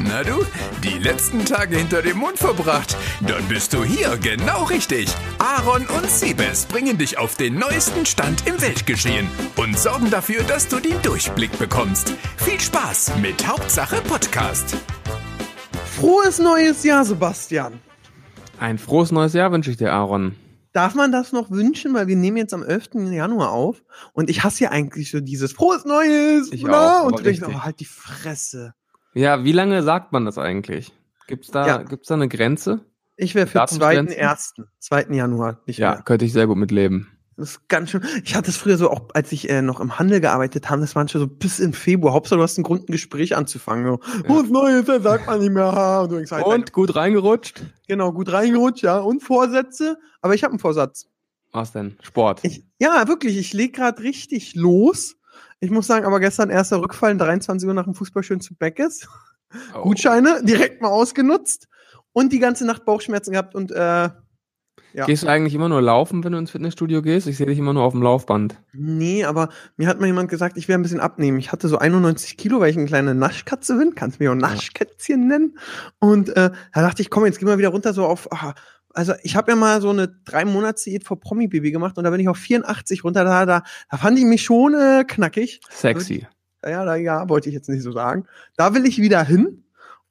Na du, die letzten Tage hinter dem Mond verbracht? Dann bist du hier genau richtig. Aaron und Siebes bringen dich auf den neuesten Stand im Weltgeschehen und sorgen dafür, dass du den Durchblick bekommst. Viel Spaß mit Hauptsache Podcast. Frohes neues Jahr, Sebastian. Ein frohes neues Jahr wünsche ich dir, Aaron. Darf man das noch wünschen? Weil wir nehmen jetzt am 11. Januar auf und ich hasse ja eigentlich so dieses Frohes Neues. Ich auch, und aber du denkst, oh, halt die Fresse. Ja, wie lange sagt man das eigentlich? Gibt's da, Ja. gibt's da eine Grenze? Ich wäre für Datumsgrenzen? 2.1., 2. Januar, nicht Ja, mehr. könnte ich sehr gut mitleben. Das ist ganz schön. Ich hatte es früher so, auch als ich äh, noch im Handel gearbeitet habe, das schon so bis im Februar. Hauptsache, du hast einen Grund, ein Gespräch anzufangen. So, Frohes Neues, das sagt man nicht mehr. Und, du denkst halt, Und gut reingerutscht? genau, gut reingerutscht, ja. Und Vorsätze. Aber ich habe einen Vorsatz. Was denn? Sport. Ich, ja, wirklich, ich leg gerade richtig los. Ich muss sagen, aber gestern erster Rückfall, 23 Uhr nach dem Fußball schön zu Beckes. Oh. Gutscheine direkt mal ausgenutzt und die ganze Nacht Bauchschmerzen gehabt und äh, ja. Gehst du eigentlich immer nur laufen, wenn du ins Fitnessstudio gehst? Ich sehe dich immer nur auf dem Laufband. nee, aber mir hat mal jemand gesagt, ich werde ein bisschen abnehmen. Ich hatte so 91 Kilo, weil ich eine kleine Naschkatze bin. Kannst mich auch Naschkätzchen nennen. Und äh, da dachte ich, komm, jetzt geh mal wieder runter so auf. Ah, also ich habe ja mal so eine drei Monats Diät vor Promi Baby gemacht und da bin ich auf 84 runter. Da, da, da fand ich mich schon äh, knackig. Sexy. Ja, da, ja, wollte ich jetzt nicht so sagen. Da will ich wieder hin.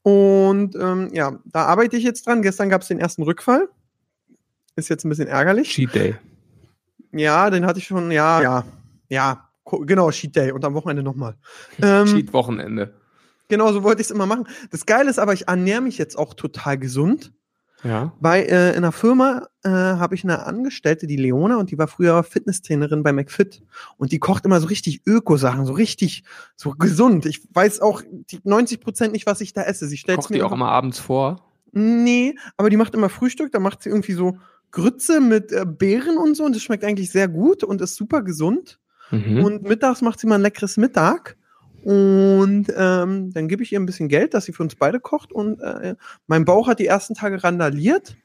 Und ähm, ja, da arbeite ich jetzt dran. Gestern gab es den ersten Rückfall. Ist jetzt ein bisschen ärgerlich. Cheat Day. Ja, den hatte ich schon, ja, ja, ja, genau, Cheat Day und am Wochenende nochmal. Ähm, Cheat-Wochenende. genau, so wollte ich es immer machen. Das Geile ist aber, ich ernähre mich jetzt auch total gesund. Ja. Bei äh, in einer Firma äh, habe ich eine Angestellte, die Leona, und die war früher Fitnesstrainerin bei McFit. Und die kocht immer so richtig Öko-Sachen, so richtig so gesund. Ich weiß auch die 90 Prozent nicht, was ich da esse. Sie stellt Kocht die auch immer abends vor? Nee, aber die macht immer Frühstück, da macht sie irgendwie so Grütze mit äh, Beeren und so und das schmeckt eigentlich sehr gut und ist super gesund. Mhm. Und mittags macht sie mal ein leckeres Mittag. Und ähm, dann gebe ich ihr ein bisschen Geld, dass sie für uns beide kocht. Und äh, mein Bauch hat die ersten Tage randaliert.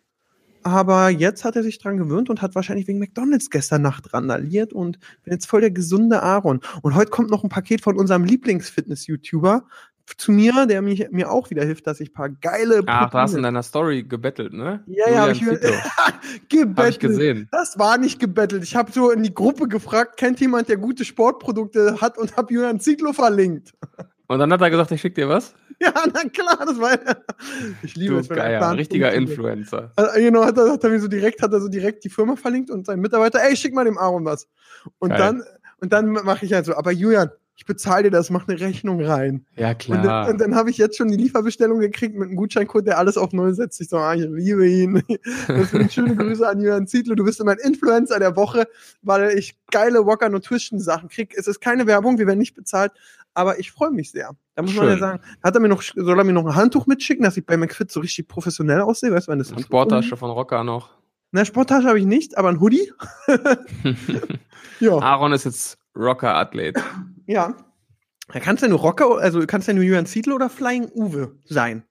Aber jetzt hat er sich dran gewöhnt und hat wahrscheinlich wegen McDonalds gestern Nacht randaliert und bin jetzt voll der gesunde Aaron. Und heute kommt noch ein Paket von unserem Lieblingsfitness-YouTuber zu mir, der mich, mir auch wieder hilft, dass ich ein paar geile Ach, du hast in deiner Story gebettelt, ne? Ja, ja, hab ich, gebettelt. Hab ich gesehen. Das war nicht gebettelt. Ich habe so in die Gruppe gefragt, kennt jemand, der gute Sportprodukte hat und habe Julian Ziegler verlinkt. Und dann hat er gesagt, ich schick dir was? Ja, na klar, das war Ich liebe Du es, wenn ein Geier, Plan richtiger. Influencer. Also, genau, hat er, hat er mir so direkt, hat er so direkt die Firma verlinkt und sein Mitarbeiter, ey, schick mal dem Aaron was. Und Geil. dann, und dann mache ich halt so, aber Julian, ich bezahle dir das, mach eine Rechnung rein. Ja, klar. dann- und dann habe ich jetzt schon die Lieferbestellung gekriegt mit einem Gutscheincode, der alles auf Null setzt. Ich so, ah, ich liebe ihn. Deswegen schöne Grüße an Julian Zietlow. Du bist mein Influencer der Woche, weil ich geile Walker Nutrition Sachen krieg. Es ist keine Werbung, wir werden nicht bezahlt, aber ich freue mich sehr. Da muss man Schön. ja sagen, hat er mir noch, soll er mir noch ein Handtuch mitschicken, dass ich bei McFit so richtig professionell aussehe? Weißt du, wenn das Eine Sporttasche von Rocker noch. Na, Sporttasche habe ich nicht, aber ein Hoodie. ja. Aaron ist jetzt Rocker-Athlet. Ja. Da kannst ja nur Rocker, also kannst ja nur Julian Zietlow oder Flying Uwe sein.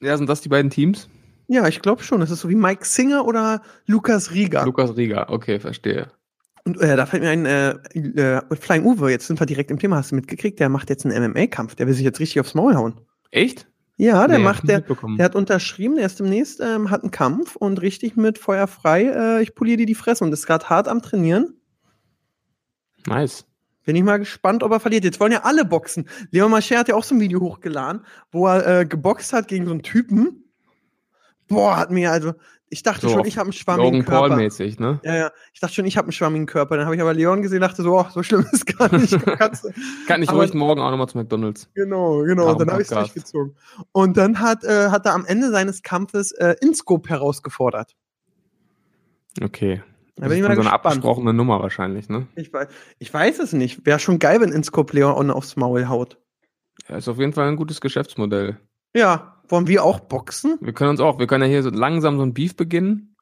Ja, sind das die beiden Teams? Ja, ich glaube schon. Das ist so wie Mike Singer oder Lukas Rieger. Lukas Rieger, okay, verstehe. Und äh, da fällt mir ein, äh, äh, Flying Uwe, jetzt sind wir direkt im Thema, hast du mitgekriegt, der macht jetzt einen MMA-Kampf, der will sich jetzt richtig aufs Maul hauen. Echt? Ja, der Nee, macht, der, der hat unterschrieben, der ist demnächst, ähm, hat einen Kampf und richtig mit Feuer frei, äh, ich poliere dir die Fresse und ist gerade hart am Trainieren. Nice. Bin ich mal gespannt, ob er verliert. Jetzt wollen ja alle boxen. Leon Mascher hat ja auch so ein Video hochgeladen, wo er äh, geboxt hat gegen so einen Typen. Boah, hat mir also, ich dachte So schon, ich habe einen schwammigen Logan Körper. Paul-mäßig, ne? Ja, ja. Ich dachte schon, ich habe einen schwammigen Körper. Dann habe ich aber Leon gesehen, dachte so, oh, so schlimm ist gar nicht. Kann ich Aber- ruhig morgen auch nochmal zu McDonalds. genau, genau. Darum Und dann habe ich es durchgezogen. Und dann hat, äh, hat er am Ende seines Kampfes äh, Inscope herausgefordert. Okay. Da bin ich mal so eine abgesprochene Nummer wahrscheinlich, ne? Ich weiß, ich weiß es nicht. Wäre schon geil, wenn Inscope Leon aufs Maul haut. Ja, ist auf jeden Fall ein gutes Geschäftsmodell. Ja, wollen wir auch boxen? Wir können uns auch, wir können ja hier so langsam so ein Beef beginnen.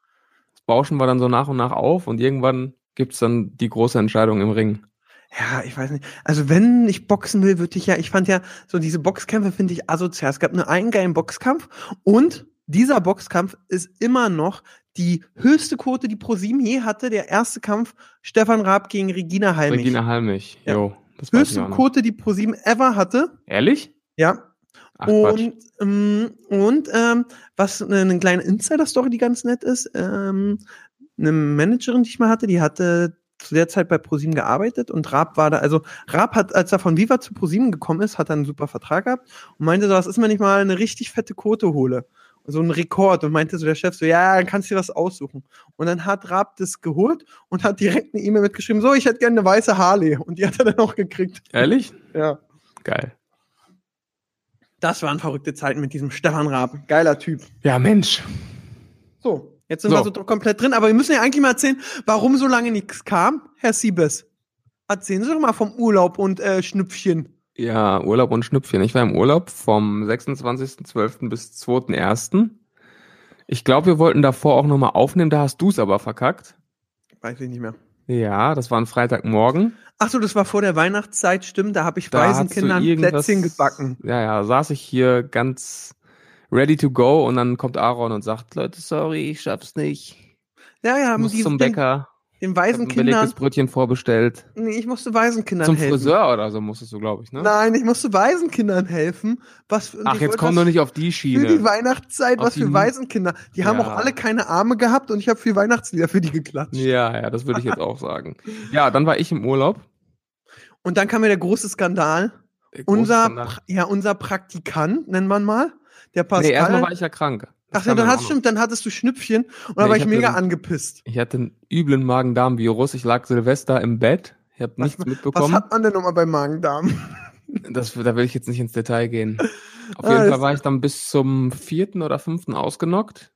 Das bauschen wir dann so nach und nach auf und irgendwann gibt's dann die große Entscheidung im Ring. Ja, ich weiß nicht. Also wenn ich boxen will, würde ich ja, ich fand ja, so diese Boxkämpfe finde ich asozial. Es gab nur einen geilen Boxkampf und dieser Boxkampf ist immer noch die höchste Quote, die ProSieben je hatte. Der erste Kampf Stefan Raab gegen Regina Halmich. Regina Halmich. Ja. Jo, das höchste. Quote, die ProSieben ever hatte. Ehrlich? Ja. Ach, und ähm, und ähm, was eine, eine kleine Insider-Story, die ganz nett ist, ähm, eine Managerin, die ich mal hatte, die hatte zu der Zeit bei ProSieben gearbeitet und Raab war da, also Raab hat, als er von Viva zu ProSieben gekommen ist, hat er einen super Vertrag gehabt und meinte so, was ist, wenn ich mal eine richtig fette Quote hole? So einen Rekord und meinte so der Chef so, ja, dann kannst du dir was aussuchen. Und dann hat Raab das geholt und hat direkt eine E-Mail mitgeschrieben, so, ich hätte gerne eine weiße Harley. Und die hat er dann auch gekriegt. Ehrlich? Ja. Geil. Das waren verrückte Zeiten mit diesem Stefan Raab. Geiler Typ. Ja, Mensch. So, jetzt sind So. wir so komplett drin, aber wir müssen ja eigentlich mal erzählen, warum so lange nichts kam, Herr Siebes. Erzählen Sie doch mal vom Urlaub und äh, Schnüpfchen. Ja, Urlaub und Schnüpfchen. Ich war im Urlaub vom 26.12. bis 2.1. Ich glaube, wir wollten davor auch nochmal aufnehmen, da hast du es aber verkackt. Weiß ich nicht mehr. Ja, das war ein Freitagmorgen. Ach so, das war vor der Weihnachtszeit, stimmt. Da habe ich Da Waisenkindern Plätzchen gebacken. Ja, ja, saß ich hier ganz ready to go und dann kommt Aaron und sagt, Leute, sorry, ich schaff's nicht. Ja, ja, Ich haben muss die zum Bäcker. Den Ich hab ein belegtes Brötchen vorbestellt. Nee, ich musste Waisenkindern Zum helfen. Friseur oder so musstest du, glaube ich, ne? Nein, ich musste Waisenkindern helfen. Was, Ach, jetzt komm doch nicht auf die Für die Schiene. Weihnachtszeit, Auf was für Waisenkinder. Die haben Ja. auch alle keine Arme gehabt und ich habe für Weihnachtslieder für die geklatscht. Ja, ja, das würde ich jetzt auch sagen. Ja, dann war ich im Urlaub. Und dann kam mir der große Skandal. Der große Unser, Skandal. Ja, unser Praktikant, nennt man mal, der Pascal. Nee, erstmal war ich ja krank. Das Ach ja, dann noch. stimmt, dann hattest du Schnüpfchen und da Nee, war ich ich mega einen- angepisst. Ich hatte einen üblen Magen-Darm-Virus. Ich lag Silvester im Bett. Ich habe Was- nichts Was mitbekommen. hat man denn nochmal beim Magen-Darm? Das, da will ich jetzt nicht ins Detail gehen. Auf Ah, jeden Fall war ich dann bis zum vierten oder fünften ausgenockt.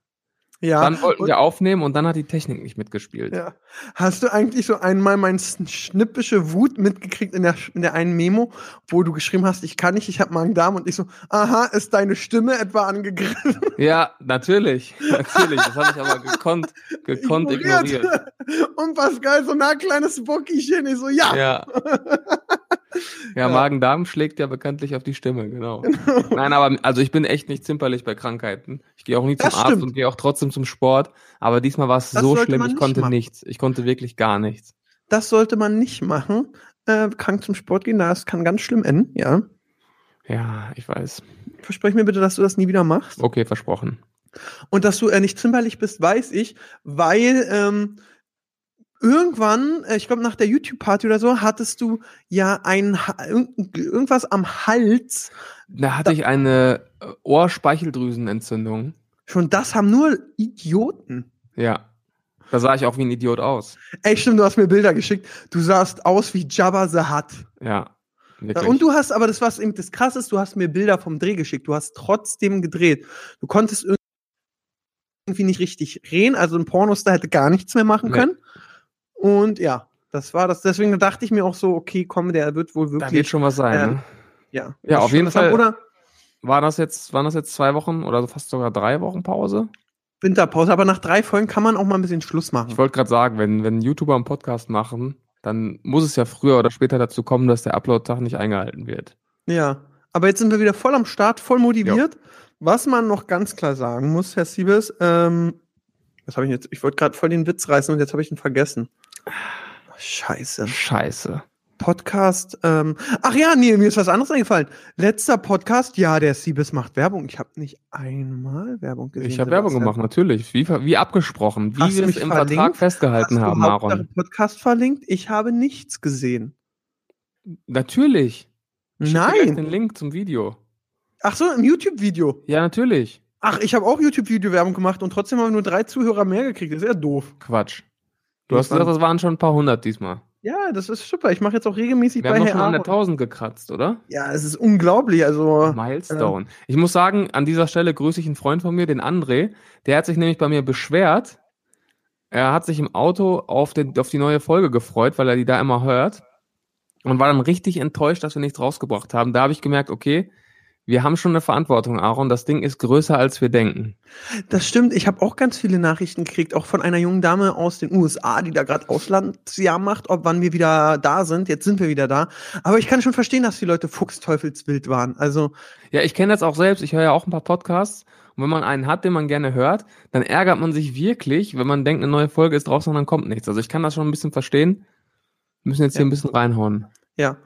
Ja. dann wollten und- wir aufnehmen und dann hat die Technik nicht mitgespielt. ja. Hast du eigentlich so einmal mein schnippische Wut mitgekriegt in der, in der einen Memo, wo du geschrieben hast, ich kann nicht, ich habe Magen-Darm und ich so, aha, ist deine Stimme etwa angegriffen? Ja, natürlich. Natürlich. Das habe ich aber gekonnt, gekonnt ignoriert. Und Pascal so, na, kleines Bockichen. Ich so, ja. Ja. Ja, Ja. Magen-Darm schlägt ja bekanntlich auf die Stimme, genau. Nein, aber also ich bin echt nicht zimperlich bei Krankheiten. Ich gehe auch nie zum Das Arzt stimmt. und gehe auch trotzdem zum Sport. Aber diesmal war es Das so schlimm, ich konnte machen. nichts. Ich konnte wirklich gar nichts. Das sollte man nicht machen. Äh, krank zum Sport gehen, das kann ganz schlimm enden, ja. Ja, ich weiß. Versprech mir bitte, dass du das nie wieder machst. Okay, versprochen. Und dass du äh, nicht zimperlich bist, weiß ich, weil ähm, irgendwann, äh, ich glaube nach der YouTube-Party oder so, hattest du ja ein irgendwas am Hals. Da hatte ich eine äh, Ohrspeicheldrüsenentzündung. Schon das haben nur Idioten. Ja. Da sah ich auch wie ein Idiot aus. Ey, stimmt, du hast mir Bilder geschickt. Du sahst aus wie Jabba the Hutt. Ja. Wirklich. Und du hast, aber das, was eben das krass ist, du hast mir Bilder vom Dreh geschickt. Du hast trotzdem gedreht. Du konntest irgendwie nicht richtig reden. Also ein Pornostar hätte gar nichts mehr machen Nee. können. Und ja, das war das. Deswegen dachte ich mir auch so, okay, komm, der wird wohl da wird wirklich. schon was sein. äh, ne? ja, Ja, auf jeden Fall. Oder War das jetzt, waren das jetzt zwei Wochen oder fast sogar drei Wochen Pause? Winterpause. Aber nach drei Folgen kann man auch mal ein bisschen Schluss machen. Ich wollte gerade sagen, wenn, wenn YouTuber einen Podcast machen, dann muss es ja früher oder später dazu kommen, dass der Upload-Tag nicht eingehalten wird. Ja. Aber jetzt sind wir wieder voll am Start, voll motiviert. Was man noch ganz klar sagen muss, Herr Siebes, ähm, was habe ich jetzt? Ich wollte gerade voll den Witz reißen und jetzt habe ich ihn vergessen. Scheiße. Scheiße. Podcast. Ähm, ach ja, nee, mir ist was anderes eingefallen. Letzter Podcast, ja, der Siebes macht Werbung. Ich habe nicht einmal Werbung gesehen. Ich habe Werbung gemacht, natürlich. Wie, wie abgesprochen, wie Hast du wir es mich im verlinkt? Vertrag festgehalten Hast du haben, überhaupt Aaron. Podcast verlinkt? Ich habe nichts gesehen. Natürlich. Ich Nein. den Link zum Video. Ach so, im YouTube-Video. Ja, natürlich. Ach, ich habe auch YouTube-Video-Werbung gemacht und trotzdem haben wir nur drei Zuhörer mehr gekriegt. Das ist ja doof. Quatsch. Du hast gesagt, das waren schon ein paar hundert diesmal. Ja, das ist super. Ich mache jetzt auch regelmäßig Wir bei haben Herr schon an der Aaron. 1000 gekratzt, oder? Ja, es ist unglaublich. Also, Milestone. Ich muss sagen, an dieser Stelle grüße ich einen Freund von mir, den André. Der hat sich nämlich bei mir beschwert. Er hat sich im Auto auf, den, auf die neue Folge gefreut, weil er die da immer hört. Und war dann richtig enttäuscht, dass wir nichts rausgebracht haben. Da habe ich gemerkt, okay, wir haben schon eine Verantwortung, Aaron. Das Ding ist größer, als wir denken. das stimmt. Ich habe auch ganz viele Nachrichten gekriegt, auch von einer jungen Dame aus den USA, die da gerade Auslandsjahr macht, ob wann wir wieder da sind. Jetzt sind wir wieder da. Aber ich kann schon verstehen, dass die Leute fuchsteufelswild waren. Also, Ja, ich kenne das auch selbst. Ich höre ja auch ein paar Podcasts. Und wenn man einen hat, den man gerne hört, dann ärgert man sich wirklich, wenn man denkt, eine neue Folge ist draußen und dann kommt nichts. Also ich kann das schon ein bisschen verstehen. Wir müssen jetzt hier Ja. ein bisschen reinhauen. ja.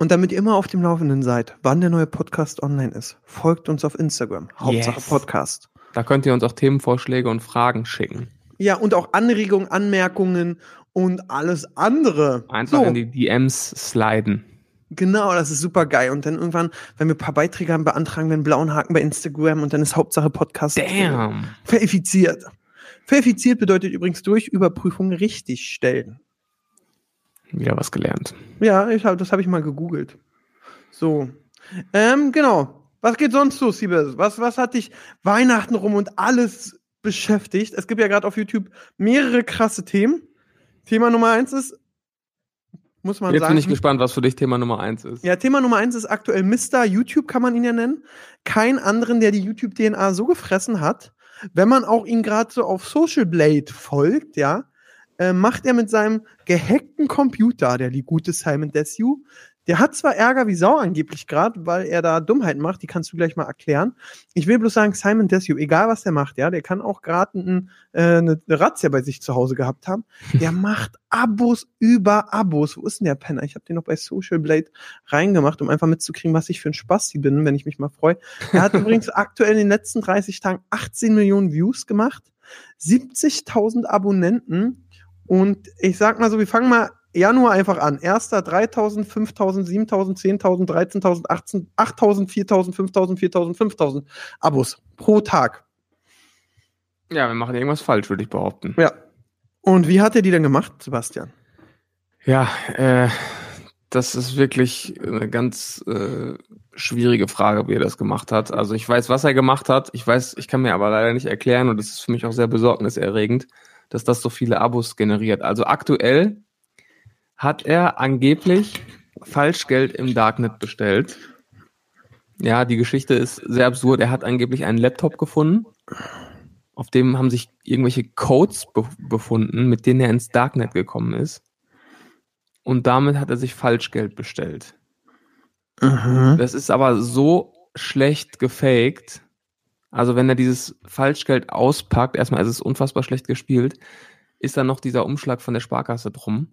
Und damit ihr immer auf dem Laufenden seid, wann der neue Podcast online ist, folgt uns auf Instagram. Hauptsache Yes. Podcast. Da könnt ihr uns auch Themenvorschläge und Fragen schicken. Ja, und auch Anregungen, Anmerkungen und alles andere. Einfach so, in die DMs sliden. genau, das ist super geil. Und dann irgendwann, wenn wir ein paar Beiträge haben, beantragen wir einen blauen Haken bei Instagram und dann ist Hauptsache Podcast Damn. verifiziert. Verifiziert bedeutet übrigens durch Überprüfung richtig stellen. Wieder was gelernt. Ja, ich hab, das habe ich mal gegoogelt. So. Ähm, genau. Was geht sonst so, Siebes? Was, was hat dich Weihnachten rum und alles beschäftigt? Es gibt ja gerade auf YouTube mehrere krasse Themen. Thema Nummer eins ist, muss man Jetzt sagen. bin ich gespannt, was für dich Thema Nummer eins ist. Ja, Thema Nummer eins ist aktuell Mr. YouTube, kann man ihn ja nennen. Kein anderen, der die YouTube-DNA so gefressen hat. Wenn man auch ihn gerade so auf Social Blade folgt, ja, äh, macht er mit seinem gehackten Computer, der die gute Simon Desue, der hat zwar Ärger wie Sau angeblich gerade, weil er da Dummheiten macht, die kannst du gleich mal erklären. Ich will bloß sagen, Simon Desue, egal was der macht, ja, der kann auch gerade ein, äh, eine, eine Razzia bei sich zu Hause gehabt haben. Der macht Abos über Abos. Wo ist denn der Penner? Ich habe den noch bei Social Blade reingemacht, um einfach mitzukriegen, was ich für ein Spasti bin, wenn ich mich mal freue. Er hat übrigens aktuell in den letzten 30 Tagen 18 Millionen Views gemacht, 70.000 Abonnenten und ich sag mal so, wir fangen mal Januar einfach an. Erster 3.000, 5.000, 7.000, 10.000, 13.000, 18, 8.000, 4.000, 5.000, 4.000, 5.000 Abos pro Tag. Ja, wir machen irgendwas falsch, würde ich behaupten. Ja. Und wie hat er die denn gemacht, Sebastian? Ja, äh, das ist wirklich eine ganz äh, schwierige Frage, wie er das gemacht hat. Also ich weiß, was er gemacht hat. Ich weiß, ich kann mir aber leider nicht erklären und das ist für mich auch sehr besorgniserregend, dass das so viele Abos generiert. Also aktuell hat er angeblich Falschgeld im Darknet bestellt. Ja, die Geschichte ist sehr absurd. Er hat angeblich einen Laptop gefunden, auf dem haben sich irgendwelche Codes be befunden, mit denen er ins Darknet gekommen ist. Und damit hat er sich Falschgeld bestellt. Das ist aber so schlecht gefaked. Also wenn er dieses Falschgeld auspackt, erstmal ist es unfassbar schlecht gespielt, ist dann noch dieser Umschlag von der Sparkasse drum.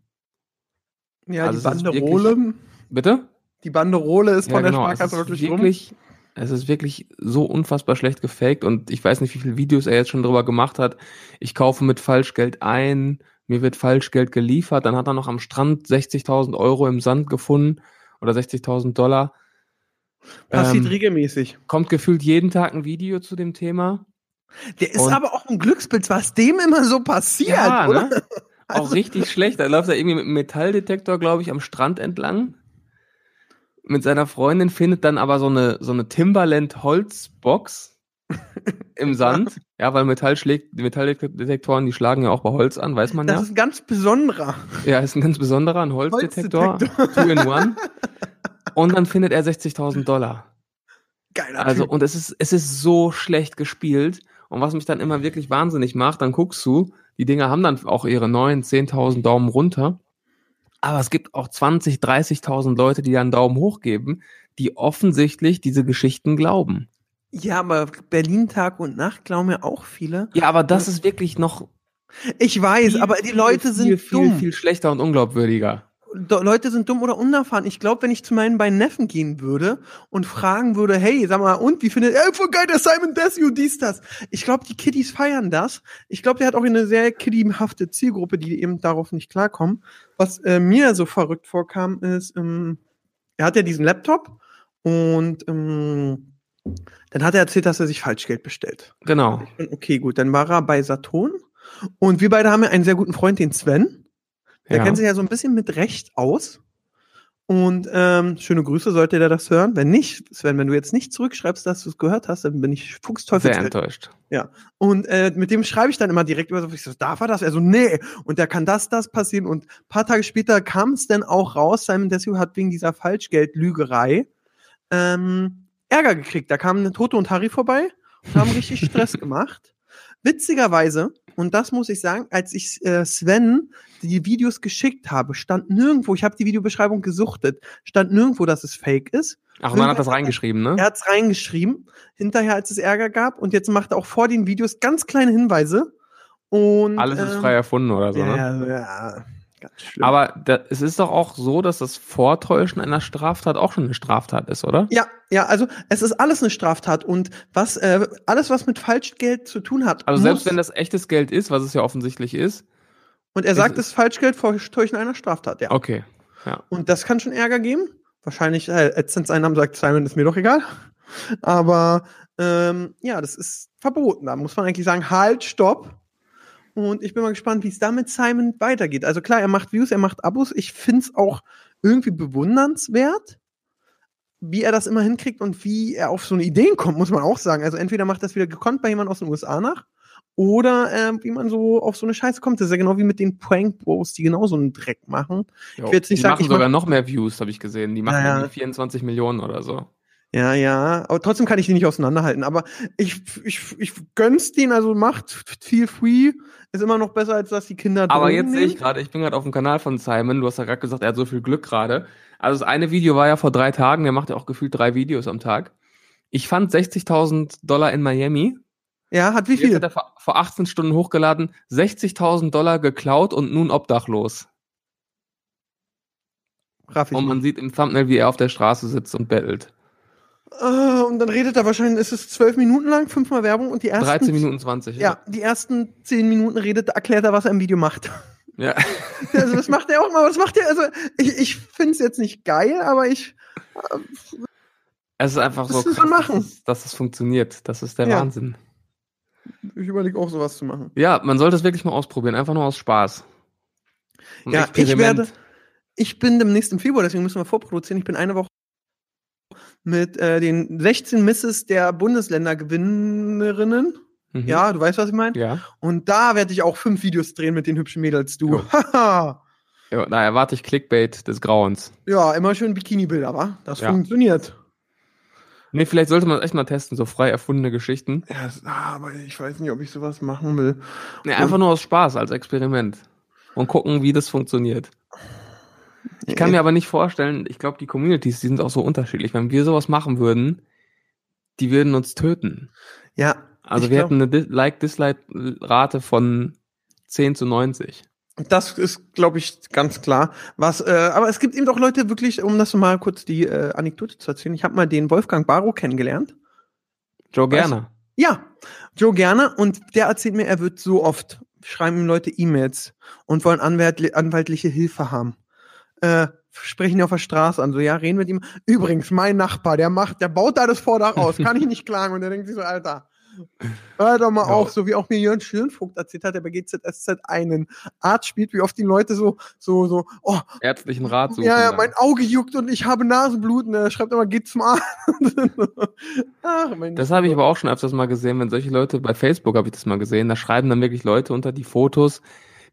Ja, Also die Banderole. Bitte? Die Banderole ist von Ja, der genau. Sparkasse es ist wirklich, wirklich, es ist wirklich so unfassbar schlecht gefaked und ich weiß nicht, wie viele Videos er jetzt schon drüber gemacht hat. Ich kaufe mit Falschgeld ein, mir wird Falschgeld geliefert, dann hat er noch am Strand 60.000 Euro im Sand gefunden oder 60.000 Dollar. Passiert Ähm, regelmäßig. kommt gefühlt jeden Tag ein Video zu dem Thema. Der ist und- aber auch ein Glücksbild, was dem immer so passiert, oder? ne? Auch Also- richtig schlecht. Da läuft er irgendwie mit einem Metalldetektor, glaube ich, am Strand entlang. Mit seiner Freundin findet dann aber so eine, so eine Timberland Holzbox im Sand. Ja, weil Metall schlägt, die Metalldetektoren, die schlagen ja auch bei Holz an, weiß man Das ja. ist ein ganz besonderer. Ja, ist ein ganz besonderer, ein Holzdetektor. Two in one. Und dann findet er 60.000 Dollar. Geiler Also, Typ. und es ist, es ist so schlecht gespielt. Und was mich dann immer wirklich wahnsinnig macht, dann guckst du, die Dinger haben dann auch ihre 9, 10.000 Daumen runter. Aber es gibt auch 20, 30.000 Leute, die dann Daumen hoch geben, die offensichtlich diese Geschichten glauben. Ja, aber Berlin Tag und Nacht glauben ja auch viele. Ja, aber das ist wirklich noch Ich weiß, viel, aber die Leute viel, sind viel, viel, dumm. viel schlechter und unglaubwürdiger. Leute sind dumm oder unerfahren. Ich glaube, wenn ich zu meinen beiden Neffen gehen würde und fragen würde, hey, sag mal, und wie findet er, voll geil, der Simon Desue, dies, das. Ich glaube, die Kiddies feiern das. Ich glaube, der hat auch eine sehr kiddiehafte Zielgruppe, die eben darauf nicht klarkommen. Was äh, mir so verrückt vorkam, ist, ähm, er hat ja diesen Laptop und ähm, dann hat er erzählt, dass er sich Falschgeld bestellt. Genau. Okay, gut, dann war er bei Saturn und wir beide haben ja einen sehr guten Freund, den Sven. Der Ja. kennt sich ja so ein bisschen mit Recht aus. Und ähm, schöne Grüße, sollte der das hören. Wenn nicht, Sven, wenn du jetzt nicht zurückschreibst, dass du es gehört hast, dann bin ich Sehr Fuchsteufelswild. enttäuscht. Und äh, mit dem schreibe ich dann immer direkt über so, ich so, darf er das? Er so, nee. Und da kann das, das passieren. Und ein paar Tage später kam es dann auch raus, Simon Desue hat wegen dieser Falschgeldlügerei ähm, Ärger gekriegt. Da kamen Toto und Harry vorbei und haben richtig Stress gemacht. Witzigerweise, und das muss ich sagen, als ich äh, Sven die Videos geschickt habe, stand nirgendwo, ich habe die Videobeschreibung gesuchtet, stand nirgendwo, dass es fake ist. Ach, und man hat das reingeschrieben, ne? Er hat's reingeschrieben, hinterher, als es Ärger gab. Und jetzt macht er auch vor den Videos ganz kleine Hinweise. Und, Alles ist ähm, frei erfunden oder so, ja, ne? ja, Ganz schlimm. Aber da, es ist doch auch so, dass das Vortäuschen einer Straftat auch schon eine Straftat ist, oder? ja, ja, also es ist alles eine Straftat und was äh, alles, was mit Falschgeld zu tun hat. Also selbst wenn das echtes Geld ist, was es ja offensichtlich ist. Und er sagt, es ist Falschgeld Vortäuschen einer Straftat, ja. Okay. Ja. Und das kann schon Ärger geben. Wahrscheinlich, äh, AdSense-Einnahmen sagt Simon, ist mir doch egal. Aber ähm, ja, das ist verboten. Da muss man eigentlich sagen, halt, stopp. Und ich bin mal gespannt, wie es da mit Simon weitergeht. Also klar, er macht Views, er macht Abos. Ich finde es auch irgendwie bewundernswert, wie er das immer hinkriegt und wie er auf so eine Ideen kommt, muss man auch sagen. Also entweder macht das wieder gekonnt bei jemand aus den USA nach oder äh, wie man so auf so eine Scheiße kommt. Das ist ja genau wie mit den Prank Bros, die genau so einen Dreck machen. Jo. will jetzt nicht die sagen, machen ich sogar mach- noch mehr Views, habe ich gesehen. Die machen Ja, ja. irgendwie 24 Millionen oder so. Ja, ja, aber trotzdem kann ich die nicht auseinanderhalten. Aber ich, ich, ich gönn's denen, also macht viel free, ist immer noch besser, als dass die Kinder Aber jetzt sehe ich nehmen. gerade, ich bin gerade auf dem Kanal von Simon. Du hast ja gerade gesagt, er hat so viel Glück gerade. Also das eine Video war ja vor drei Tagen. Der macht ja auch gefühlt drei Videos am Tag. Ich fand 60.000 Dollar in Miami. Ja, hat wie Jetzt viel? hat er vor, vor 18 Stunden hochgeladen. 60.000 Dollar geklaut und nun obdachlos. Raff Und man sieht im Thumbnail, wie er auf der Straße sitzt und bettelt. Ah, und dann redet er wahrscheinlich, ist es zwölf Minuten lang, fünfmal Werbung und die ersten 13 Minuten 20. Ja, die ersten zehn Minuten redet, erklärt er, was er im Video macht. ja. Also das macht er auch mal, das macht er, also ich, ich finde es jetzt nicht geil, aber ich äh, Es ist einfach so krass, machen. Dass, es, dass es funktioniert. Das ist der Ja. Wahnsinn. Ich überlege auch sowas zu machen. Ja, man sollte es wirklich mal ausprobieren. Einfach nur aus Spaß. Ein Ja, ich werde, ich bin demnächst im Februar, deswegen müssen wir vorproduzieren. Ich bin eine Woche mit äh, den 16 Misses der Bundesländergewinnerinnen. Mhm. Ja, du weißt, was ich meine. Ja. Und da werde ich auch fünf Videos drehen mit den hübschen Mädels, du. Haha. ja. Da erwarte ich Clickbait des Grauens. ja, immer schön Bikini-Bilder, wa? Das Ja. funktioniert. Nee, vielleicht sollte man es echt mal testen, so frei erfundene Geschichten. Ja, ah, aber ich weiß nicht, ob ich sowas machen will. Nee, einfach nur aus Spaß, als Experiment. Und gucken, wie das funktioniert. Ich kann mir aber nicht vorstellen, ich glaube, die Communities, die sind auch so unterschiedlich. Wenn wir sowas machen würden, die würden uns töten. Ja, Also wir glaub- hätten eine Dis- Like-Dislike-Rate von 10 zu 90. Das ist, glaube ich, ganz klar. Was, äh, aber es gibt eben doch Leute wirklich, um das mal kurz die äh, Anekdote zu erzählen. Ich habe mal den Wolfgang Barrow kennengelernt. Joe Gerner. Ja, Joe gerne. Und der erzählt mir, er wird so oft schreiben ihm Leute E-Mails und wollen anwaltli anwaltliche Hilfe haben. Äh, sprechen ihn auf der Straße an, so ja, reden mit ihm. Übrigens, mein Nachbar, der macht, der baut da das Vordach aus, kann ich nicht klagen. Und der denkt sich so, Alter, hör doch mal Ja. auf, so wie auch mir Jörn Schönvogt erzählt hat, der bei GZSZ einen Arzt spielt, wie oft die Leute so, so, so, oh, Ärztlichen Rat suchen. ja, ja, mein Auge juckt und ich habe Nasenbluten. Er schreibt immer, geht zum Arzt. Ach, mein Das habe ich aber auch schon öfters mal gesehen, wenn solche Leute, bei Facebook habe ich das mal gesehen, da schreiben dann wirklich Leute unter die Fotos,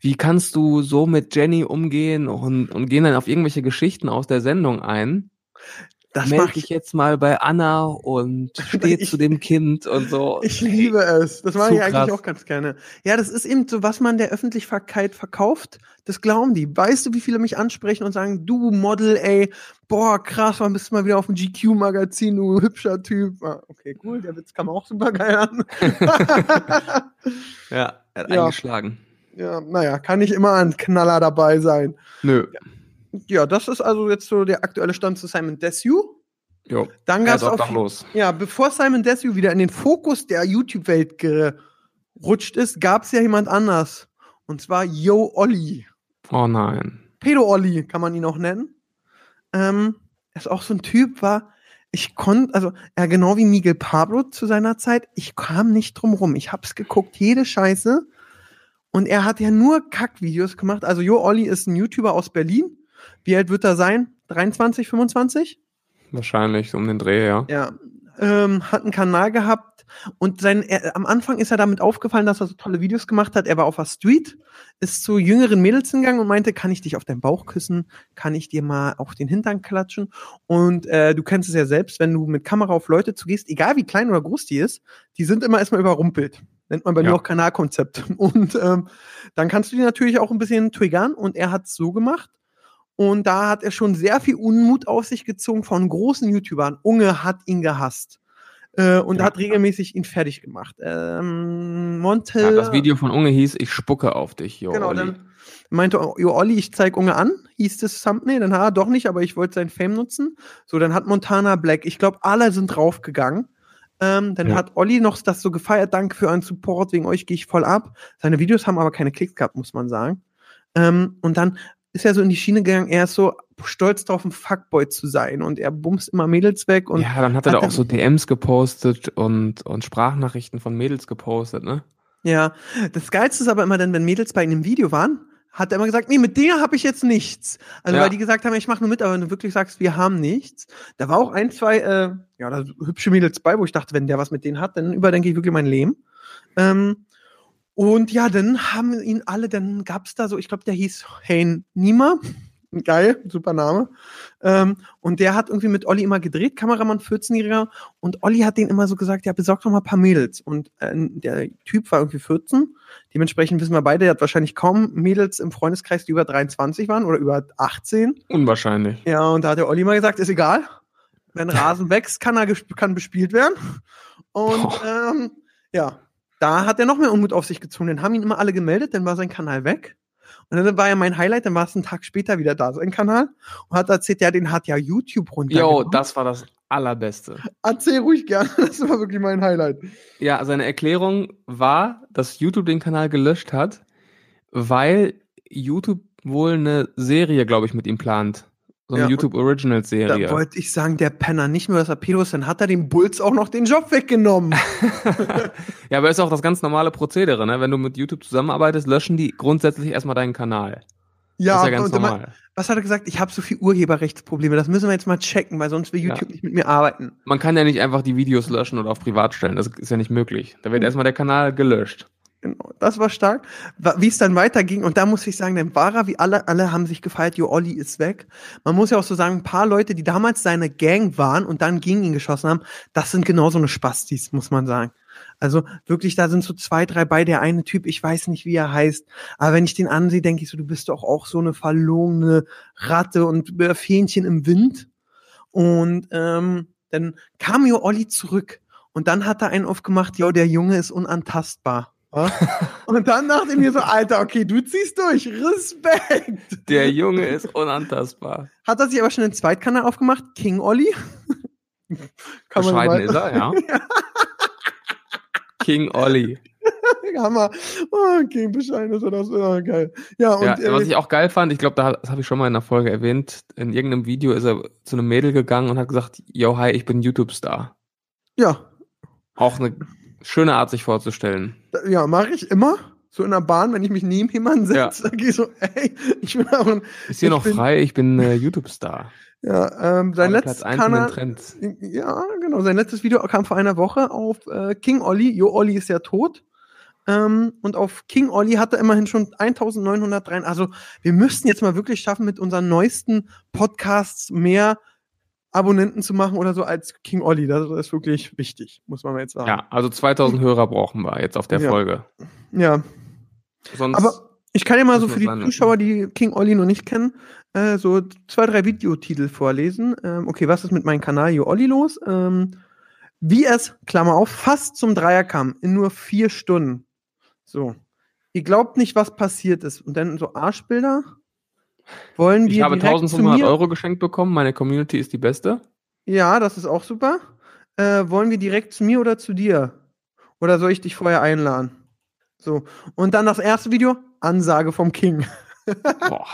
wie kannst du so mit Jenny umgehen und, und gehen dann auf irgendwelche Geschichten aus der Sendung ein. Das Meld mach dich ich. jetzt mal bei Anna und steh Ich- zu dem Kind und so. Ich liebe es. Das mache ich eigentlich krass. auch ganz gerne. Ja, das ist eben so, was man der Öffentlichkeit verkauft, das glauben die. Weißt du, wie viele mich ansprechen und sagen, du Model, ey, boah, krass, wann bist du mal wieder auf dem GQ-Magazin, du hübscher Typ. Ah, okay, cool, der Witz kam auch super geil an. Ja, er hat Ja. eingeschlagen. ja, naja, kann nicht immer ein Knaller dabei sein. Nö. Ja, das ist also jetzt so der aktuelle Stand zu Simon Desue. Jo. Dann gab es auf obdachlos. Ja, bevor Simon Desue wieder in den Fokus der YouTube-Welt gerutscht ist, gab es ja jemand anders. Und zwar Yo Olli. Oh nein. Pedo Olli kann man ihn auch nennen. Ähm, er ist auch so ein Typ, war, ich konnte, also er genau wie Miguel Pablo zu seiner Zeit, ich kam nicht drum rum. Ich hab's geguckt, jede Scheiße. Und er hat ja nur Kackvideos gemacht. Also Yo Olli ist ein YouTuber aus Berlin. Wie alt wird er sein? 23, 25? Wahrscheinlich um den Dreh, ja. Ja, ähm, hat einen Kanal gehabt und sein, er, am Anfang ist er damit aufgefallen, dass er so tolle Videos gemacht hat. Er war auf der Street, ist zu jüngeren Mädels hingegangen und meinte, kann ich dich auf deinen Bauch küssen? Kann ich dir mal auf den Hintern klatschen? Und äh, du kennst es ja selbst, wenn du mit Kamera auf Leute zugehst, egal wie klein oder groß die ist, die sind immer erstmal überrumpelt. Nennt man bei Ja. mir auch Kanalkonzept. Und ähm, dann kannst du die natürlich auch ein bisschen triggern und er hat es so gemacht. Und da hat er schon sehr viel Unmut auf sich gezogen von großen YouTubern. Unge hat ihn gehasst. Äh, und Ja. hat regelmäßig ihn fertig gemacht. Ähm, Monte. Ja, das Video von Unge hieß, ich spucke auf dich, jo, Genau, Olli. dann meinte, jo, Olli, ich zeig Unge an, hieß das Thumbnail, dann, ah, doch nicht, aber ich wollte sein Fame nutzen. So, dann hat Montana Black, ich glaube, alle sind draufgegangen. Ähm, dann Ja. hat Olli noch das so gefeiert, danke für euren Support, wegen euch gehe ich voll ab. Seine Videos haben aber keine Klicks gehabt, muss man sagen. Ähm, und dann ist er so in die Schiene gegangen, er ist so stolz drauf, ein Fuckboy zu sein und er bumst immer Mädels weg und ja, dann hat er da hat auch er- so DMs gepostet und, und Sprachnachrichten von Mädels gepostet, ne? Ja, das Geilste ist aber immer dann, wenn Mädels bei ihm im Video waren, hat er immer gesagt, nee, mit der habe ich jetzt nichts. Also Ja. weil die gesagt haben, ich mache nur mit, aber wenn du wirklich sagst, wir haben nichts. Da war auch ein, zwei, äh, ja, da hübsche Mädels bei, wo ich dachte, wenn der was mit denen hat, dann überdenke ich wirklich mein Leben. Ähm, und ja, dann haben ihn alle, dann gab's da so, ich glaube, der hieß Hein Niemer. Geil, super Name. Ähm, und der hat irgendwie mit Olli immer gedreht, Kameramann 14-Jähriger. Und Olli hat den immer so gesagt, ja, besorg doch mal ein paar Mädels. Und äh, der Typ war irgendwie 14. Dementsprechend wissen wir beide, der hat wahrscheinlich kaum Mädels im Freundeskreis, die über 23 waren oder über 18. Unwahrscheinlich. Ja, und da hat der Olli mal gesagt, ist egal. Wenn Rasen wächst, kann er kann bespielt werden. Und ähm, ja, da hat er noch mehr Unmut auf sich gezogen. Dann haben ihn immer alle gemeldet, dann war sein Kanal weg. Und dann war ja mein Highlight, dann war es einen Tag später wieder da, sein Kanal. Und hat erzählt, ja, den hat ja YouTube Jo, runtergenommen. das war das Allerbeste. Erzähl ruhig gern, das war wirklich mein Highlight. Ja, seine Erklärung war, dass YouTube den Kanal gelöscht hat, weil YouTube wohl eine Serie, glaube ich, mit ihm plant. So eine Ja, YouTube Originals Da Serie. wollte ich sagen, der Penner, nicht nur, dass er Pedo ist, dann hat er dem Bulls auch noch den Job weggenommen. ja, aber ist auch das ganz normale Prozedere, ne? Wenn du mit YouTube zusammenarbeitest, löschen die grundsätzlich erstmal deinen Kanal. ja, ja ganz und normal. was hat er gesagt? Ich habe so viel Urheberrechtsprobleme, das müssen wir jetzt mal checken, weil sonst will Ja. YouTube nicht mit mir arbeiten. Man kann ja nicht einfach die Videos löschen oder auf privat stellen. Das ist ja nicht möglich. Da Hm. wird erstmal der Kanal gelöscht. Genau, das war stark. Wie es dann weiterging, und da muss ich sagen, dann war er, wie alle, alle haben sich gefeiert, Jo Olli ist weg. Man muss ja auch so sagen, ein paar Leute, die damals seine Gang waren und dann gegen ihn geschossen haben, das sind genauso eine Spastis, muss man sagen. Also wirklich, da sind so zwei, drei bei. Der eine Typ, ich weiß nicht, wie er heißt, aber wenn ich den ansehe, denke ich so, du bist doch auch so eine verlogene Ratte und äh, Fähnchen im Wind. Und ähm, dann kam Jo Olli zurück und dann hat er einen aufgemacht, jo, der Junge ist unantastbar. Und dann dachte ich mir so, Alter, okay, du ziehst durch. Respekt. Der Junge ist unantastbar. Hat er sich aber schon einen Zweitkanal aufgemacht? King Olli? Kann Bescheiden ist er, ja. King Olli. Hammer. Oh, King bescheiden ist er das. Oh, geil. Ja, und Ja, äh, was ich auch geil fand, ich glaube, da, das habe ich schon mal in der Folge erwähnt, in irgendeinem Video ist er zu einem Mädel gegangen und hat gesagt, yo, hi, ich bin YouTube-Star. ja, Auch eine schöne Art, sich vorzustellen. ja, mache ich immer. So in der Bahn, wenn ich mich neben jemanden setze, dann gehe ich so, ey, ich bin auch ein, Ist hier noch bin- frei, ich bin äh, YouTube-Star. ja, ähm, sein letztes Kanal. Ja, genau. Sein letztes Video kam vor einer Woche auf äh, King Olli. Jo, Olli ist ja tot. Ähm, und auf King Olli hat er immerhin schon 1903. Also wir müssten jetzt mal wirklich schaffen, mit unseren neuesten Podcasts mehr Abonnenten zu machen oder so als King Olli. Das ist wirklich wichtig, muss man mal jetzt sagen. Ja, also 2000 Hörer brauchen wir jetzt auf der Ja. Folge. ja. Sonst, Aber ich kann ja mal so für die Zuschauer, die King Olli noch nicht kennen, äh, so zwei, drei Videotitel vorlesen. Ähm, okay, was ist mit meinem Kanal Jo Olli los? Ähm, wie es, Klammer auf, fast zum Dreier kam, in nur vier Stunden. So. Ihr glaubt nicht, was passiert ist. Und dann so Arschbilder. Wollen wir ich habe direkt zu 1500 mir? Euro geschenkt bekommen, meine Community ist die beste. Ja, das ist auch super. Äh, wollen wir direkt zu mir oder zu dir? Oder soll ich dich vorher einladen? So. Und dann das erste Video, Ansage vom King. Boah.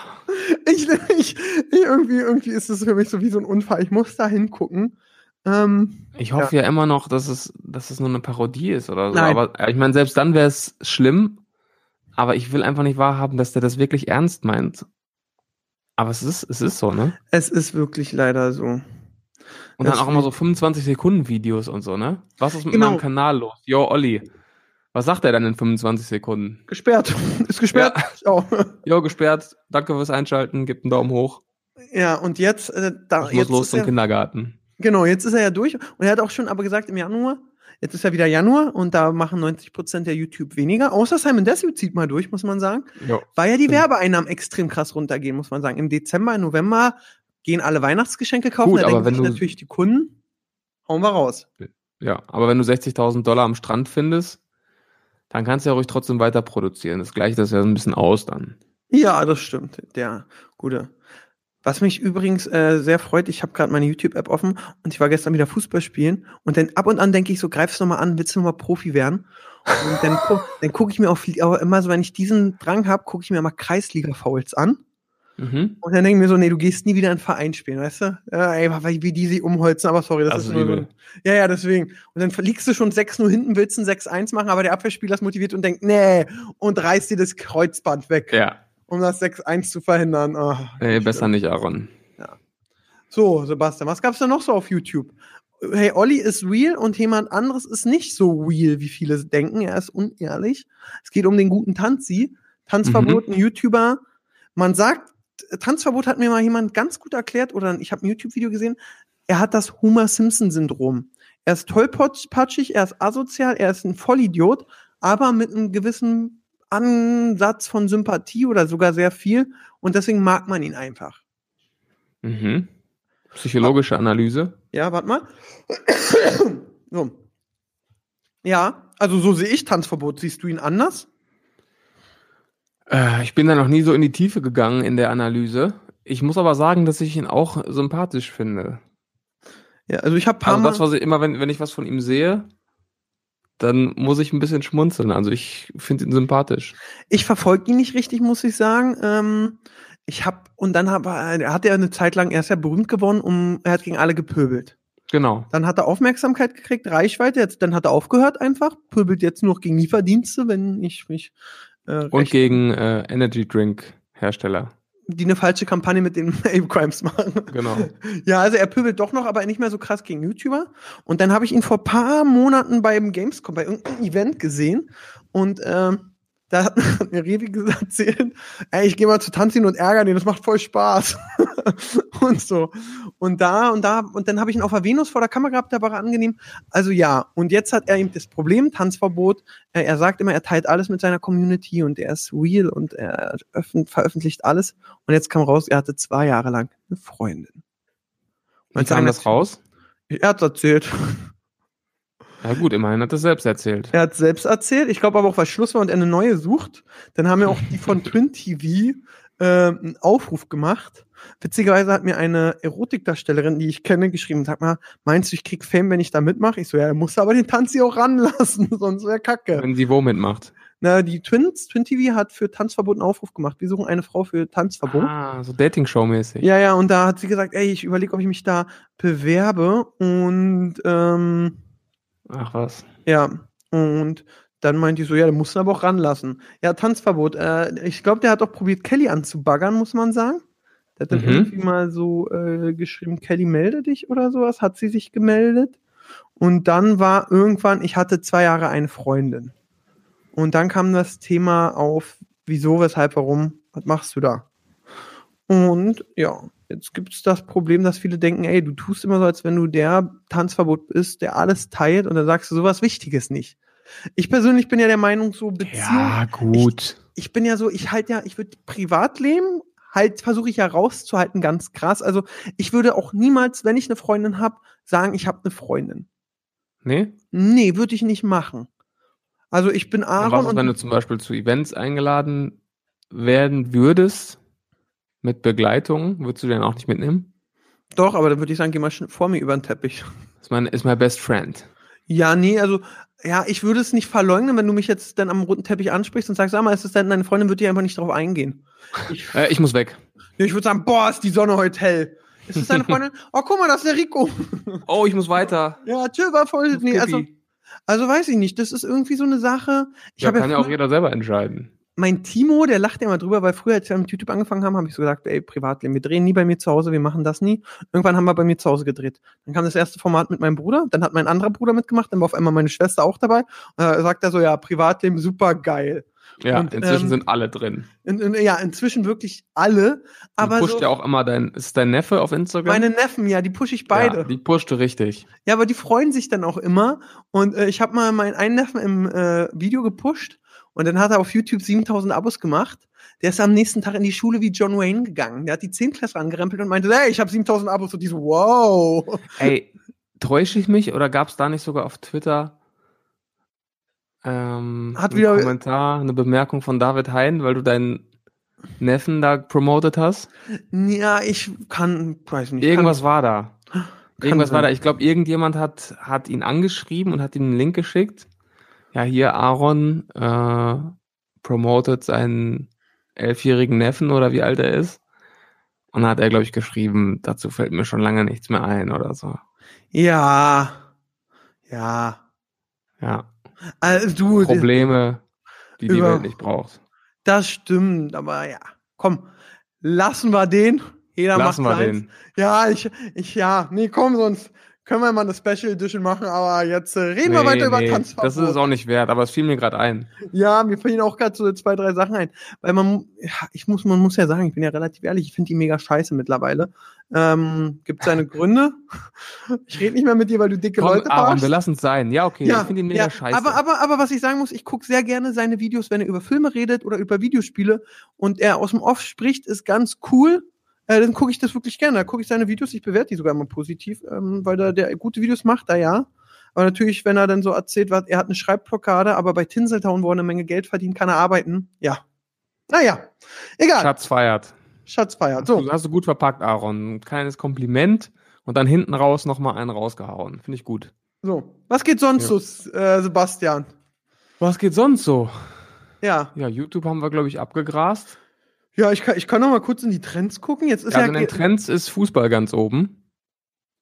Ich, ich, irgendwie, irgendwie ist es für mich so wie so ein Unfall. Ich muss da hingucken. Ähm, Ich hoffe ja. immer noch, dass es, dass es nur eine Parodie ist oder so. Nein. Aber äh, ich meine, selbst dann wäre es schlimm. Aber ich will einfach nicht wahrhaben, dass der das wirklich ernst meint. Aber es ist, es ist so, ne? es ist wirklich leider so. Und Das dann auch immer so 25 Sekunden Videos und so, ne? Was ist mit Genau. meinem Kanal los? Yo, Olli. Was sagt er dann in 25 Sekunden? Gesperrt. Ist gesperrt. Ja. Jo, gesperrt. Danke fürs Einschalten. Gebt einen Daumen hoch. ja, und jetzt, äh, da, Ich muss jetzt los zum er, Kindergarten. genau, jetzt ist er ja durch. Und er hat auch schon aber gesagt, im Januar, jetzt ist ja wieder Januar und da machen 90% der YouTube weniger. Außer Simon Desue zieht mal durch, muss man sagen. Jo. Weil ja die. Werbeeinnahmen extrem krass runtergehen, muss man sagen. Im Dezember, im November gehen alle Weihnachtsgeschenke kaufen. Gut, da aber denken wenn du- natürlich die Kunden, hauen wir raus. Ja, aber wenn du 60.000 Dollar am Strand findest, dann kannst du ja ruhig trotzdem weiter produzieren. Das gleicht das ja so ein bisschen aus dann. Ja, das stimmt. Der gute. Was mich übrigens äh, sehr freut, ich habe gerade meine YouTube-App offen und ich war gestern wieder Fußball spielen und dann ab und an denke ich so, greif's nochmal an, willst du nochmal Profi werden? Und dann, dann gucke ich mir auch, auch immer so, wenn ich diesen Drang habe, gucke ich mir mal Kreisliga-Fouls an. Mhm. Und dann denke ich mir so, nee, du gehst nie wieder in einen Verein spielen, weißt du? Ja, ey, wie die sie umholzen, aber sorry, das Also ist nur so. Ja, ja, deswegen. Und dann liegst du schon 6-0 hinten, willst ein 6-1 machen, aber der Abwehrspieler ist motiviert und denkt, nee, und reißt dir das Kreuzband weg, Ja, um das 6-1 zu verhindern. Oh, nee, besser nicht, Aaron. So, Sebastian, was gab's da noch so auf YouTube? Hey, Olli ist real und jemand anderes ist nicht so real, wie viele denken. Er ist unehrlich. Es geht um den guten Tanzi. Tanzverbot, ein YouTuber. Man sagt, Tanzverbot hat mir mal jemand ganz gut erklärt, oder ich habe ein YouTube-Video gesehen, er hat das Homer-Simpson-Syndrom. Er ist tollpatschig, er ist asozial, er ist ein Vollidiot, aber mit einem gewissen Ansatz von Sympathie oder sogar sehr viel. Und deswegen mag man ihn einfach. Mhm. Psychologische Analyse. Ja, warte mal. so. Ja, also so sehe ich Tanzverbot. Siehst du ihn anders? Äh, ich bin da noch nie so in die Tiefe gegangen in der Analyse. Ich muss aber sagen, dass ich ihn auch sympathisch finde. Ja, also ich habe paar Also das, was ich immer, wenn, wenn ich was von ihm sehe, dann muss ich ein bisschen schmunzeln. Also ich finde ihn sympathisch. Ich verfolge ihn nicht richtig, muss ich sagen. Ähm, ich habe und dann hab, er hat er eine Zeit lang, er ist ja berühmt geworden, um er hat gegen alle gepöbelt. Genau. Dann hat er Aufmerksamkeit gekriegt, Reichweite, jetzt, dann hat er aufgehört einfach, pöbelt jetzt nur noch gegen Lieferdienste, wenn ich mich äh, Und gegen äh, Energy Drink Hersteller. Die eine falsche Kampagne mit den Ape Crimes machen. Genau. Ja, also er pöbelt doch noch, aber nicht mehr so krass gegen YouTuber. Und dann habe ich ihn vor paar Monaten beim Gamescom, bei irgendeinem Event gesehen. Und ähm, da hat hat mir Revi gesagt, erzählt, ey, ich gehe mal zu Tanzin und ärgere den, das macht voll Spaß. und so. Und da und da, und dann habe ich ihn auf der Venus vor der Kamera gehabt, der war angenehm. Also ja, und jetzt hat er eben das Problem, Tanzverbot. Äh, er sagt immer, er teilt alles mit seiner Community und er ist real und er veröffentlicht alles. Und jetzt kam raus, er hatte zwei Jahre lang eine Freundin. Wie kam das raus? Er hat erzählt. Ja gut, immerhin hat er selbst erzählt. Er hat selbst erzählt. Ich glaube aber auch, weil Schluss war und er eine neue sucht. Dann haben ja auch die von Twin TV äh, einen Aufruf gemacht. Witzigerweise hat mir eine Erotikdarstellerin, die ich kenne, geschrieben, sag mal, meinst du, ich krieg Fame, wenn ich da mitmache? Ich so, ja, er muss aber den Tanzi auch ranlassen, sonst wäre Kacke. Wenn sie womit macht. Na, die Twins, Twin TV hat für Tanzverbot einen Aufruf gemacht. Wir suchen eine Frau für Tanzverbot. Ah, so Dating-Show-mäßig. Ja, ja, und da hat sie gesagt, ey, ich überlege, ob ich mich da bewerbe und ähm, Ach was. Ja, und dann meinte ich so, ja, dann musst du aber auch ranlassen. Ja, Tanzverbot. Äh, ich glaube, der hat auch probiert, Kelly anzubaggern, muss man sagen. Der hat dann Mhm. irgendwie mal so äh, geschrieben, Kelly, melde dich oder sowas. Hat sie sich gemeldet. Und dann war irgendwann, ich hatte zwei Jahre eine Freundin. Und dann kam das Thema auf, wieso, weshalb, warum, was machst du da? Und ja, jetzt gibt es das Problem, dass viele denken, ey, du tust immer so, als wenn du der Tanzverbot bist, der alles teilt und dann sagst du sowas Wichtiges nicht. Ich persönlich bin ja der Meinung, so Beziehung, Ja, gut. ich bin ja so, ich halt ja, ich würde Privatleben halt versuche ich ja rauszuhalten, ganz krass. Also ich würde auch niemals, wenn ich eine Freundin habe, sagen, ich habe eine Freundin. Nee? Nee, würde ich nicht machen. Also ich bin Aaron was ist, und wenn du zum Beispiel zu Events eingeladen werden würdest mit Begleitung? Würdest du den auch nicht mitnehmen? doch, aber dann würde ich sagen, geh mal vor mir über den Teppich. Ist mein, ist mein best friend. Ja, nee, also, ja, ich würde es nicht verleugnen, wenn du mich jetzt dann am roten Teppich ansprichst und sagst, sag mal, ist das denn deine Freundin, würde ich einfach nicht drauf eingehen. Ich, Äh, ich muss weg. ich würde sagen, boah, ist die Sonne heute hell. Ist das deine Freundin? oh, guck mal, das ist der Rico. Oh, ich muss weiter. ja, tschö, war voll, nee, also, also weiß ich nicht, das ist irgendwie so eine Sache. Ich ja, kann ja auch jeder selber entscheiden. Mein Timo, der lacht immer drüber, weil früher, als wir mit YouTube angefangen haben, habe ich so gesagt, ey, Privatleben, wir drehen nie bei mir zu Hause, wir machen das nie. Irgendwann haben wir bei mir zu Hause gedreht. Dann kam das erste Format mit meinem Bruder, dann hat mein anderer Bruder mitgemacht, dann war auf einmal meine Schwester auch dabei. Äh, sagt er so, ja, Privatleben, super geil. Ja, Und, inzwischen ähm, sind alle drin. In, in, ja, inzwischen wirklich alle, aber du pusht so, ja auch immer dein, ist dein Neffe auf Instagram? meine Neffen, ja, die pushe ich beide. Ja, die pusht du richtig. Ja, aber die freuen sich dann auch immer. Und äh, ich habe mal meinen einen Neffen im äh, Video gepusht und dann hat er auf YouTube 7000 Abos gemacht. Der ist am nächsten Tag in die Schule wie John Wayne gegangen. Der hat die 10 Klasse angerempelt und meinte, hey, ich habe 7000 Abos. Und die so, wow. Ey, täusche ich mich oder gab es da nicht sogar auf Twitter ähm, Hat einen wieder- Kommentar, eine Bemerkung von David Hein, weil du deinen Neffen da promotet hast? Ja, ich kann, weiß nicht. Irgendwas war da. Irgendwas war sein. da. Ich glaube, irgendjemand hat, hat ihn angeschrieben und hat ihm einen Link geschickt. Ja, hier Aaron äh, promotet seinen elfjährigen Neffen oder wie alt er ist. Und dann hat er, glaube ich, geschrieben, dazu fällt mir schon lange nichts mehr ein oder so. Ja. Ja. Ja, Also, du, Probleme, die die Über- Welt nicht braucht. das stimmt, aber ja. Komm, lassen wir den. Jeder Lassen wir macht seins. den. Ja, ich, ich, ja, nee, komm, sonst können wir mal eine Special Edition machen, aber jetzt äh, reden wir Nee, weiter über nee, Tanzverbot. Das ist es auch nicht wert, aber es fiel mir gerade ein. Ja, mir fallen auch gerade so zwei, drei Sachen ein. Weil man, ja, ich muss, man muss ja sagen, ich bin ja relativ ehrlich, ich finde die mega scheiße mittlerweile. Ähm, Gibt seine Gründe. Ich rede nicht mehr mit dir, weil du dicke Komm, Leute Aaron, wir lassen es sein. Ja, okay, ich finde ihn mega ja, scheiße. Aber, aber, aber was ich sagen muss, ich gucke sehr gerne seine Videos, wenn er über Filme redet oder über Videospiele und er aus dem Off spricht, ist ganz cool. Äh, dann gucke ich das wirklich gerne. Da gucke ich seine Videos, ich bewerte die sogar immer positiv, ähm, weil er der gute Videos macht, da ja. Aber natürlich, wenn er dann so erzählt, was, er hat eine Schreibblockade, aber bei Tinseltown, wo er eine Menge Geld verdient, kann er arbeiten. Ja. Naja, egal. Schatz feiert. Schatz feiert. So, Du hast du gut verpackt, Aaron. Ein kleines Kompliment und dann hinten raus nochmal einen rausgehauen. Finde ich gut. so. Was geht sonst Ja. so, äh, Sebastian? Was geht sonst so? Ja. Ja, YouTube haben wir, glaube ich, abgegrast. Ja, ich kann, ich kann noch mal kurz in die Trends gucken. Jetzt ist also ja, in den Trends ist Fußball ganz oben.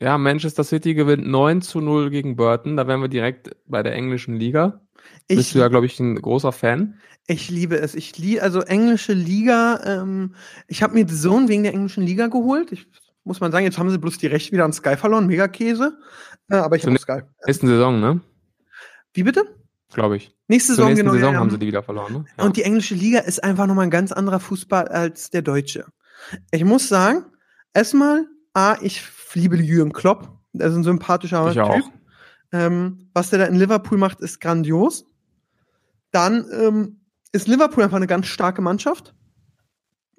Ja, Manchester City gewinnt 9 zu 0 gegen Burton. Da wären wir direkt bei der englischen Liga. ich, Bist du ja, glaube ich, ein großer Fan. Ich liebe es. Ich liebe also englische Liga. Ähm, ich habe mir The Zone wegen der englischen Liga geholt. Ich muss man sagen, jetzt haben sie bloß die Rechte wieder an Sky verloren. Mega Käse. Äh, aber ich habe Sky. Nächsten Saison, ne? Wie bitte? Glaube ich. Nächste Saison genau. Saison ja, haben sie die wieder verloren, ne? Ja. Und die englische Liga ist einfach nochmal ein ganz anderer Fußball als der deutsche. Ich muss sagen, erstmal, A, ich liebe Jürgen Klopp. Er ist ein sympathischer ich Typ. auch. Ähm, was der da in Liverpool macht, ist grandios. Dann ähm, ist Liverpool einfach eine ganz starke Mannschaft.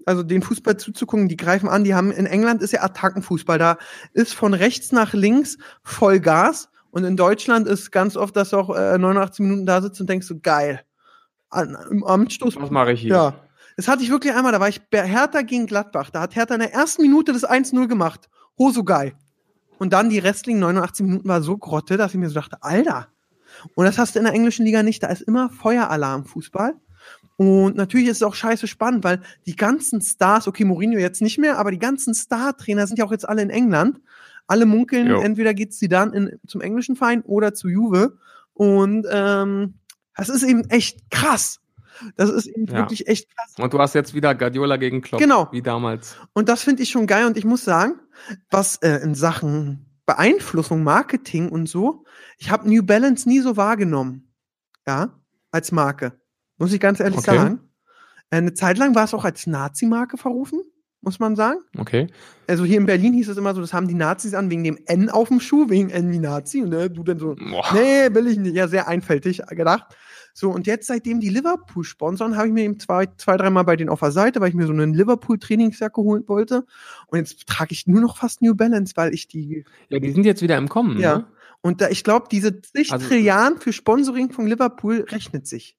Also den Fußball zuzugucken, die greifen an. Die haben in England ist ja Attackenfußball. Da ist von rechts nach links voll Gas. Und in Deutschland ist ganz oft, dass du auch äh, 89 Minuten da sitzt und denkst so geil. An, Im Anstoß. Was mache ich hier? Ja. Das hatte ich wirklich einmal, da war ich bei Hertha gegen Gladbach. Da hat Hertha in der ersten Minute das 1-0 gemacht. Ho, so geil. Und dann die restlichen 89 Minuten war so grotte, dass ich mir so dachte, Alter. Und das hast du in der englischen Liga nicht. Da ist immer Feueralarm Fußball. Und natürlich ist es auch scheiße spannend, weil die ganzen Stars, okay, Mourinho jetzt nicht mehr, aber die ganzen Star-Trainer sind ja auch jetzt alle in England. Alle munkeln, Jo. entweder geht's sie dann in, zum englischen Verein oder zu Juve. Und ähm, das ist eben echt krass. Das ist eben Ja. wirklich echt krass. Und du hast jetzt wieder Guardiola gegen Klopp. Genau. Wie damals. Und das finde ich schon geil. Und ich muss sagen, was äh, in Sachen Beeinflussung, Marketing und so, ich habe New Balance nie so wahrgenommen. Ja, als Marke. Muss ich ganz ehrlich Okay. sagen. Äh, Eine Zeit lang war es auch als Nazi-Marke verrufen, muss man sagen. Okay. Also hier in Berlin hieß es immer so, das haben die Nazis an wegen dem N auf dem Schuh, wegen N wie Nazi. Und äh, du dann so, Boah. Nee, will ich nicht. Ja, sehr einfältig gedacht. So, und jetzt, seitdem die Liverpool sponsoren, habe ich mir eben zwei, zwei, dreimal bei denen auf der Seite, weil ich mir so einen Liverpool-Trainingsjacke holen wollte. Und jetzt trage ich nur noch fast New Balance, weil ich die, Ja, die sind jetzt wieder im Kommen. ja. Ne? Und da, ich glaube, diese zig Also- Trilliarden für Sponsoring von Liverpool rechnet sich.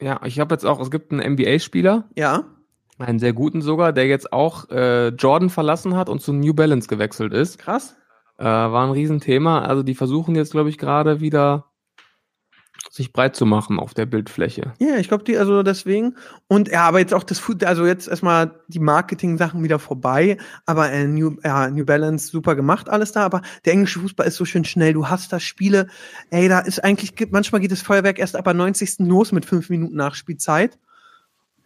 Ja, ich habe jetzt auch, es gibt einen NBA-Spieler, Ja. Einen sehr guten sogar, der jetzt auch äh, Jordan verlassen hat und zu New Balance gewechselt ist. Krass. Äh, war ein Riesenthema. Also die versuchen jetzt, glaube ich, gerade wieder sich breit zu machen auf der Bildfläche. Ja, ich glaube, die, also deswegen. Und ja, aber jetzt auch das Food, also jetzt erstmal die Marketing-Sachen wieder vorbei. Aber äh, New, ja, New Balance super gemacht, alles da. Aber der englische Fußball ist so schön schnell. Du hast da Spiele, ey, da ist eigentlich, manchmal geht das Feuerwerk erst ab der 90. los mit fünf Minuten Nachspielzeit.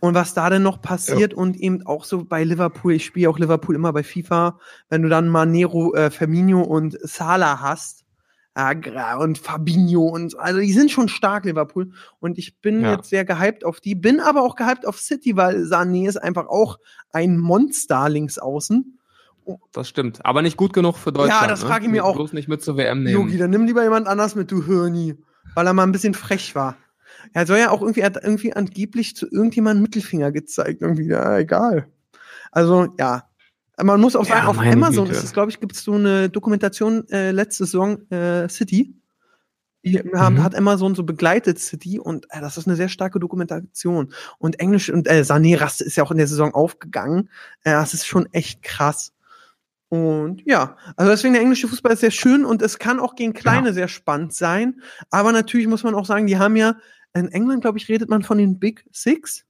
Und was da denn noch passiert und eben auch so bei Liverpool, ich spiele auch Liverpool immer bei FIFA, wenn du dann Manero, äh, Firmino und Salah hast, ja, gra- und Fabinho und so. also die sind schon stark, Liverpool. Und ich bin Ja. jetzt sehr gehypt auf die, bin aber auch gehypt auf City, weil Sané ist einfach auch ein Monster links außen. Das stimmt. Aber nicht gut genug für Deutschland. Ja, das ne? frag ich mir auch. Bloß nicht mit zur WM nehmen. Yogi, dann nimm lieber jemand anders mit, du Hirni, weil er mal ein bisschen frech war. Er soll ja auch irgendwie, er hat irgendwie angeblich zu irgendjemandem Mittelfinger gezeigt, irgendwie, ja, egal. Also, ja. Man muss auch Ja, sagen, auf meine Amazon Güte. ist es, glaube ich, gibt es so eine Dokumentation äh, letzte Saison äh, City. Die haben, Mhm. hat Amazon so begleitet City und äh, das ist eine sehr starke Dokumentation. Und Englisch und äh, Sané Raste ist ja auch in der Saison aufgegangen. Äh, das ist schon echt krass. Und ja, also deswegen der englische Fußball ist sehr schön und es kann auch gegen Kleine Ja. sehr spannend sein. Aber natürlich muss man auch sagen, die haben ja, in England, glaube ich, redet man von den Big Six.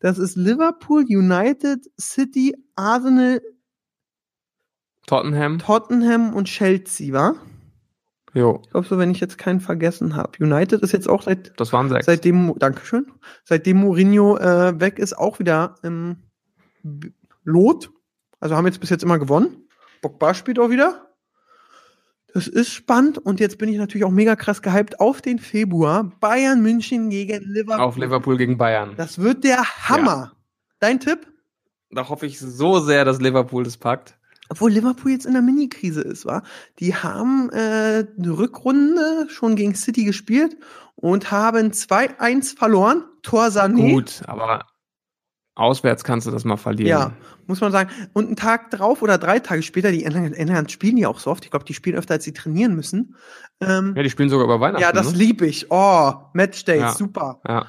Das ist Liverpool, United, City, Arsenal, Tottenham. Tottenham und Chelsea, war? Jo, Ich glaube so, wenn ich jetzt keinen vergessen habe. United ist jetzt auch seit das waren sechs. seitdem Dankeschön, seitdem Mourinho äh, weg ist, auch wieder im Lot. Also haben jetzt bis jetzt immer gewonnen. Pogba spielt auch wieder. Das ist spannend und jetzt bin ich natürlich auch mega krass gehypt auf den Februar. Bayern München gegen Liverpool. Auf Liverpool gegen Bayern. Das wird der Hammer. Dein Tipp? Da hoffe ich so sehr, dass Liverpool das packt. Obwohl Liverpool jetzt in der Mini-Krise ist, war. Die haben äh, eine Rückrunde schon gegen City gespielt und haben 2-1 verloren. Tor Sané. Gut, aber auswärts kannst du das mal verlieren. Ja, muss man sagen. Und einen Tag drauf oder drei Tage später, die England, England spielen ja auch so oft. Ich glaube, die spielen öfter, als sie trainieren müssen. Ähm, Ja, die spielen sogar über Weihnachten. ja, das ne? lieb ich. Oh, Matchdays, Ja. super. Ja.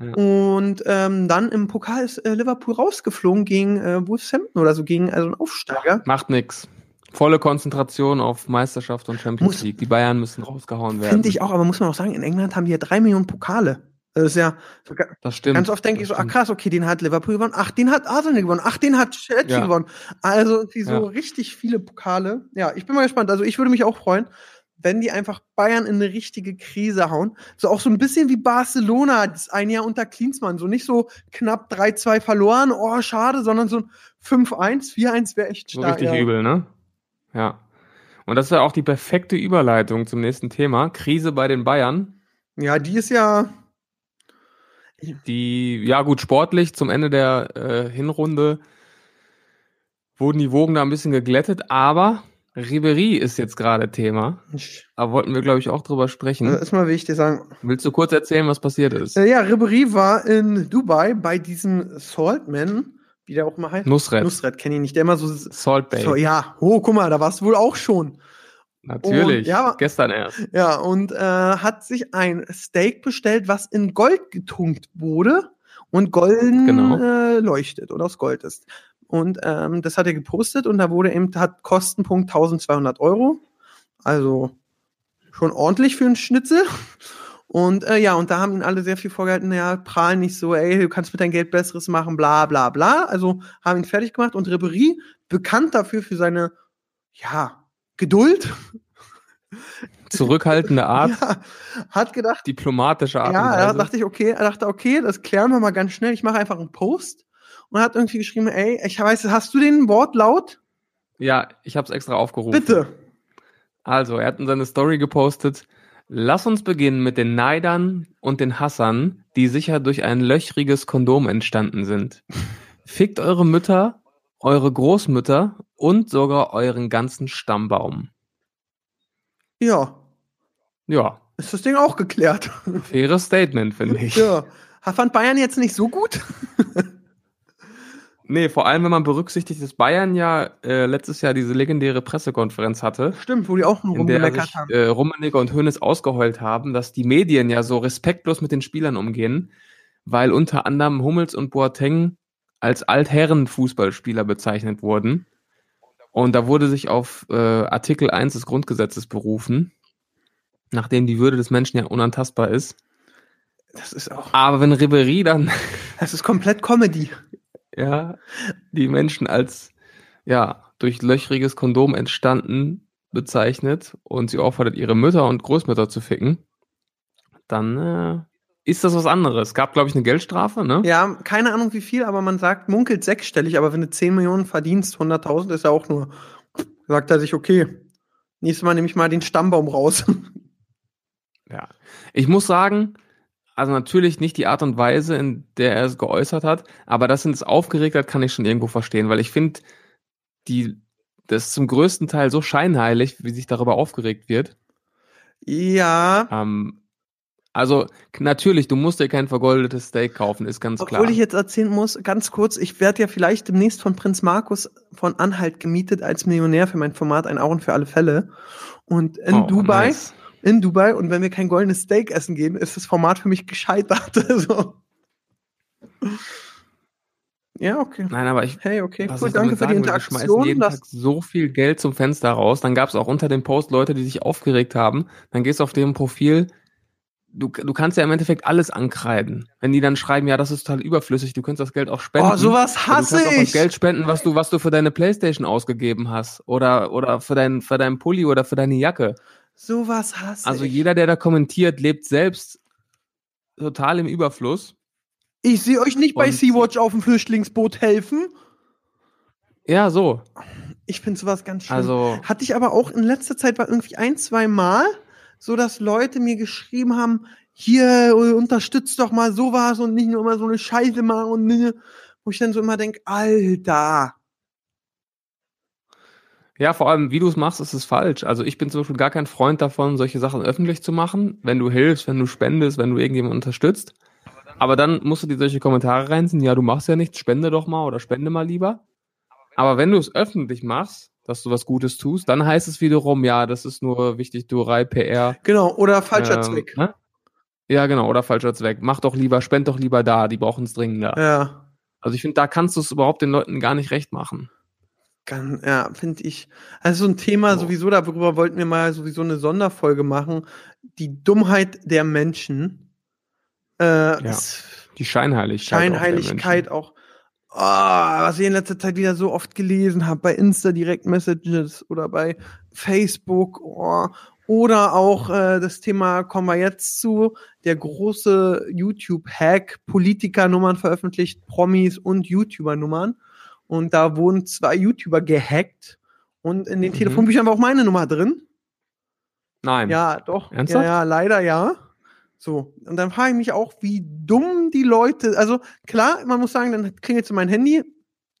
ja. Und ähm, dann im Pokal ist äh, Liverpool rausgeflogen gegen äh, Wolverhampton oder so, gegen also einen Aufsteiger. Macht nix. Volle Konzentration auf Meisterschaft und Champions Muss- League. Die Bayern müssen rausgehauen werden. Finde ich auch, aber muss man auch sagen, in England haben die ja drei Millionen Pokale. Das ist ja so, ga- Das stimmt. ganz oft denke ich so, stimmt. krass, okay, den hat Liverpool gewonnen, ach, den hat Arsenal gewonnen, ach, den hat Chelsea Ja. gewonnen. Also irgendwie so Ja. richtig viele Pokale. Ja, ich bin mal gespannt. Also ich würde mich auch freuen, wenn die einfach Bayern in eine richtige Krise hauen. So auch so ein bisschen wie Barcelona, das ein Jahr unter Klinsmann. So nicht so knapp 3-2 verloren, oh, schade, sondern so ein 5-1, 4-1 wäre echt So stark. richtig ja. übel, ne? Ja. Und das wäre auch die perfekte Überleitung zum nächsten Thema. Krise bei den Bayern. Ja, die ist ja, Die, ja gut, sportlich zum Ende der äh, Hinrunde wurden die Wogen da ein bisschen geglättet, aber Ribery ist jetzt gerade Thema. Da wollten wir, glaube ich, auch drüber sprechen. also erstmal will ich dir sagen, Willst du kurz erzählen, was passiert ist? Äh, ja, Ribery war in Dubai bei diesem Saltman, wie der auch mal heißt. Nusret. Nusret kenne ich nicht, der immer so. Salt Bay. so ja, oh, guck mal, da warst du wohl auch schon. Natürlich. Und- ja, Gestern erst. Ja, und äh, hat sich ein Steak bestellt, was in Gold getunkt wurde und golden Genau. äh, leuchtet oder aus Gold ist. Und ähm, das hat er gepostet und da wurde eben, hat Kostenpunkt 1200 Euro. Also schon ordentlich für einen Schnitzel. Und äh, ja, und da haben ihn alle sehr viel vorgehalten, ja, prahlen nicht so, ey, du kannst mit dein Geld Besseres machen, bla bla bla. Also haben ihn fertig gemacht und Ribery, bekannt dafür für seine, ja, Geduld, Zurückhaltende Art, ja, hat gedacht, diplomatische Art ja, da dachte ich, okay, er dachte, okay, das klären wir mal ganz schnell. Ich mache einfach einen Post und hat irgendwie geschrieben, ey, ich weiß, hast du den Wortlaut? ja, ich habe es extra aufgerufen. Bitte. Also, er hat in seine Story gepostet, lass uns beginnen mit den Neidern und den Hassern, die sicher durch ein löchriges Kondom entstanden sind. Fickt eure Mütter, eure Großmütter und sogar euren ganzen Stammbaum. Ja, Ja, ist das Ding auch geklärt. faires Statement, finde ich. ja. Fand Bayern jetzt nicht so gut? Nee, vor allem, wenn man berücksichtigt, dass Bayern ja äh, letztes Jahr diese legendäre Pressekonferenz hatte, Stimmt, wo die auch nur rumgemeckert sich haben. äh, Rummenigge und Hoeneß ausgeheult haben, dass die Medien ja so respektlos mit den Spielern umgehen, weil unter anderem Hummels und Boateng als Altherren-Fußballspieler bezeichnet wurden. Und da wurde sich auf äh, Artikel 1 des Grundgesetzes berufen, nachdem die Würde des Menschen ja unantastbar ist. Das ist auch, Aber wenn Ribery dann das ist komplett Comedy. ja, die Menschen als ja, durch löchriges Kondom entstanden bezeichnet und sie auffordert, ihre Mütter und Großmütter zu ficken, dann äh, ist das was anderes. Es gab, glaube ich, eine Geldstrafe, ne? Ja, keine Ahnung wie viel, aber man sagt, munkelt sechsstellig, aber wenn du 10 Millionen verdienst, 100.000 ist ja auch nur, sagt er sich, okay, nächstes Mal nehme ich mal den Stammbaum raus. Ja. Ich muss sagen, also natürlich nicht die Art und Weise, in der er es geäußert hat, aber dass ihn es aufgeregt hat, kann ich schon irgendwo verstehen, weil ich finde, die, das ist zum größten Teil so scheinheilig, wie sich darüber aufgeregt wird. ja, Ähm, Also natürlich, du musst dir kein vergoldetes Steak kaufen, ist ganz klar. Obwohl ich jetzt erzählen muss, ganz kurz, ich werde ja vielleicht demnächst von Prinz Markus von Anhalt gemietet als Millionär für mein Format Ein Augen für alle Fälle. Und in Oh, Dubai, nice. in Dubai, und wenn wir kein goldenes Steak essen gehen, ist das Format für mich gescheitert. so. Ja, okay. Nein, aber ich, Hey, okay, cool, danke für die will, wir schmeißen Interaktion. jeden Tag so viel Geld zum Fenster raus. Dann gab es auch unter dem Post Leute, die sich aufgeregt haben. Dann gehst du auf deren Profil. Du, du kannst ja im Endeffekt alles ankreiden. Wenn die dann schreiben, ja, das ist total überflüssig, du könntest das Geld auch spenden. oh, sowas hasse du kannst auch das ich. Geld spenden, was du, was du für deine Playstation ausgegeben hast. Oder, oder für deinen, für deinen Pulli oder für deine Jacke. Sowas hasse Also ich. jeder, der da kommentiert, lebt selbst total im Überfluss. Ich sehe euch nicht bei Sea-Watch auf dem Flüchtlingsboot helfen. Ja, so. Ich finde sowas ganz schlimm. Also, Hatte ich aber auch in letzter Zeit war irgendwie ein, zwei Mal, so dass Leute mir geschrieben haben, hier äh, unterstützt doch mal sowas und nicht nur immer so eine Scheiße machen und wo ich dann so immer denk, Alter. ja, vor allem, wie du es machst, ist es falsch. Also ich bin zum Beispiel gar kein Freund davon, solche Sachen öffentlich zu machen, wenn du hilfst, wenn du spendest, wenn du irgendjemanden unterstützt. Aber dann musst du dir solche Kommentare reinziehen, ja, du machst ja nichts, spende doch mal oder spende mal lieber. Aber wenn du es öffentlich machst, dass du was Gutes tust, dann heißt es wiederum, ja, das ist nur wichtig, Durei, PR. Genau, oder falscher ähm, Zweck. Ne? Ja, genau, oder falscher Zweck. Mach doch lieber, spend doch lieber da, die brauchen es dringender. Ja. Also ich finde, da kannst du es überhaupt den Leuten gar nicht recht machen. Kann, ja, finde ich. Also so ein Thema So. sowieso, darüber wollten wir mal sowieso eine Sonderfolge machen. Die Dummheit der Menschen. Äh, ist Die Scheinheiligkeit. auch Scheinheiligkeit auch. Oh, was ich in letzter Zeit wieder so oft gelesen habe, bei Insta Direct Messages oder bei Facebook. Oh, oder auch äh, das Thema, kommen wir jetzt zu, der große YouTube-Hack, Politikernummern veröffentlicht, Promis und YouTuber-Nummern. Und da wurden zwei YouTuber gehackt. Und in den Mhm. Telefonbüchern war auch meine Nummer drin. Nein. Ja, doch. Ernsthaft? Ja, ja, leider ja. So, und dann frage ich mich auch, wie dumm die Leute, also klar, man muss sagen, dann klingelt mein Handy,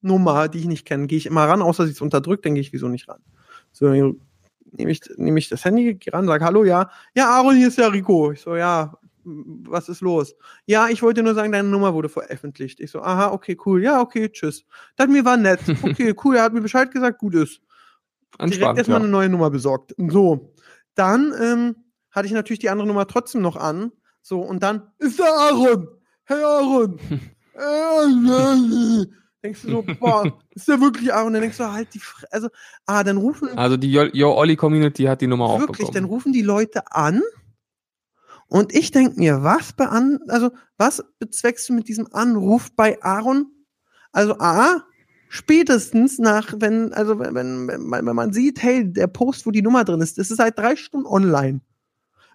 Nummer, die ich nicht kenne, gehe ich immer ran, außer sie ist unterdrückt, dann gehe ich wieso nicht ran. So, nehme ich, nehme ich das Handy, gehe ran, sage, hallo, ja, ja, Aaron, hier ist ja Rico. Ich so, ja, was ist los? Ja, ich wollte nur sagen, deine Nummer wurde veröffentlicht. Ich so, aha, okay, cool, ja, okay, tschüss. Das mir war nett. Okay, cool, er hat mir Bescheid gesagt, gut ist direkt erstmal ja. eine neue Nummer besorgt. So, dann ähm, hatte ich natürlich die andere Nummer trotzdem noch an. So, und dann ist der Aaron. Hey Aaron. Äh, denkst du so, boah, ist der wirklich Aaron? Dann denkst du, halt die Fre Also, ah, dann rufen, Also die Yo Yo Olli Community hat die Nummer auch wirklich, dann rufen die Leute an. Und ich denk mir, was bean also was bezweckst du mit diesem Anruf bei Aaron? Also A, spätestens nach, wenn, also wenn, wenn, wenn man sieht, hey, der Post, wo die Nummer drin ist, das ist seit drei Stunden online.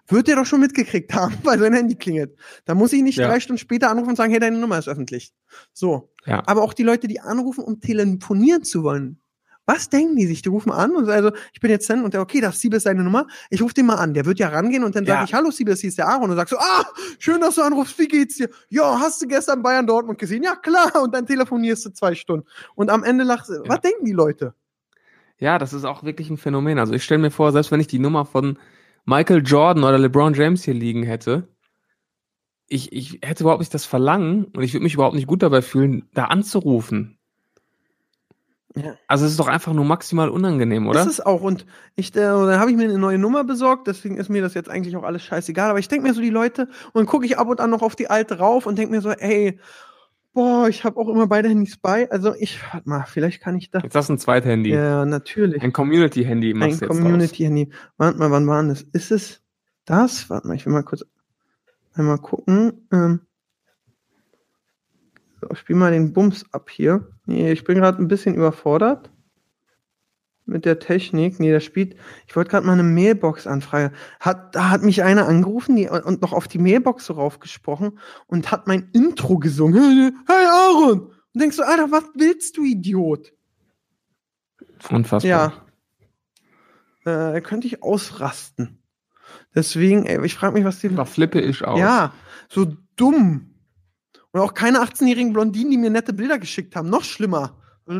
Wird der doch schon mitgekriegt haben, weil sein Handy klingelt. Da muss ich nicht Ja. drei Stunden später anrufen und sagen, hey, deine Nummer ist öffentlich. So. Ja. Aber auch die Leute, die anrufen, um telefonieren zu wollen. Was denken die sich? Die rufen an und also, ich bin jetzt Sven und der, okay, das ist Siebes seine Nummer. Ich rufe den mal an. Der wird ja rangehen und dann Ja. sage ich, hallo Siebes, hier ist der Aaron. Und sagst so, ah, schön, dass du anrufst, wie geht's dir? Ja, hast du gestern Bayern Dortmund gesehen? Ja, klar. Und dann telefonierst du zwei Stunden. Und am Ende lachst du, was denken die Leute? Ja, das ist auch wirklich ein Phänomen. Also ich stelle mir vor, selbst wenn ich die Nummer von Michael Jordan oder LeBron James hier liegen hätte, ich, ich hätte überhaupt nicht das Verlangen und ich würde mich überhaupt nicht gut dabei fühlen, da anzurufen. Ja. Also es ist doch einfach nur maximal unangenehm, oder? Das ist auch. Und ich, äh, dann habe ich mir eine neue Nummer besorgt, deswegen ist mir das jetzt eigentlich auch alles scheißegal. Aber ich denke mir so die Leute und gucke ich ab und an noch auf die alte rauf und denke mir so, ey, boah, ich habe auch immer beide Handys bei. Also ich, warte mal, vielleicht kann ich das. Jetzt hast du ein Zweithandy. Ja, natürlich. Ein Community-Handy Ein machst raus. Community-Handy. Warte mal, wann war das? Ist es das? Warte mal, ich will mal kurz einmal gucken. Ähm, so, spiel mal den Bums ab hier. Nee, ich bin gerade ein bisschen überfordert mit der Technik. Nee, das spielt. Ich wollte gerade mal eine Mailbox-Anfrage. Hat, da hat mich einer angerufen die, und noch auf die Mailbox so raufgesprochen und hat mein Intro gesungen. Hey Aaron! Und denkst du, Alter, was willst du, Idiot? Unfassbar. Ja. Äh, könnte ich ausrasten. Deswegen, ey, ich frage mich, was die. Da flippe ich aus. Ja, so dumm. Und auch keine 18-jährigen Blondinen, die mir nette Bilder geschickt haben. Noch schlimmer.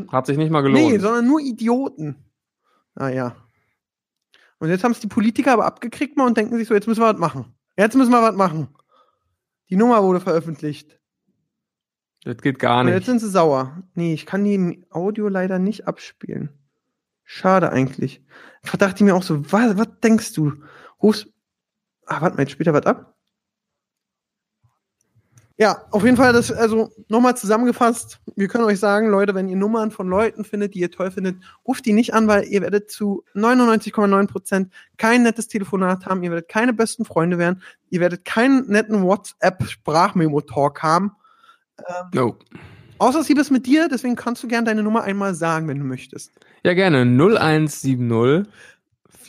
Hat sich nicht mal gelohnt. Nee, sondern nur Idioten. Naja. Und jetzt haben es die Politiker aber abgekriegt mal und denken sich so, jetzt müssen wir was machen. Jetzt müssen wir was machen. Die Nummer wurde veröffentlicht. Das geht gar Und jetzt nicht. sind sie sauer. Nee, ich kann die im Audio leider nicht abspielen. Schade eigentlich. Da dachte ich mir auch so, was, was denkst du? Rufst. Ah, warte mal, jetzt spielt er was ab? Ja, auf jeden Fall, das, also nochmal zusammengefasst, wir können euch sagen, Leute, wenn ihr Nummern von Leuten findet, die ihr toll findet, ruft die nicht an, weil ihr werdet zu 99,9% kein nettes Telefonat haben, ihr werdet keine besten Freunde werden, ihr werdet keinen netten WhatsApp-Sprachmemo-Talk haben. No. Außer sie ist mit dir, deswegen kannst du gern deine Nummer einmal sagen, wenn du möchtest. Ja, gerne. 0170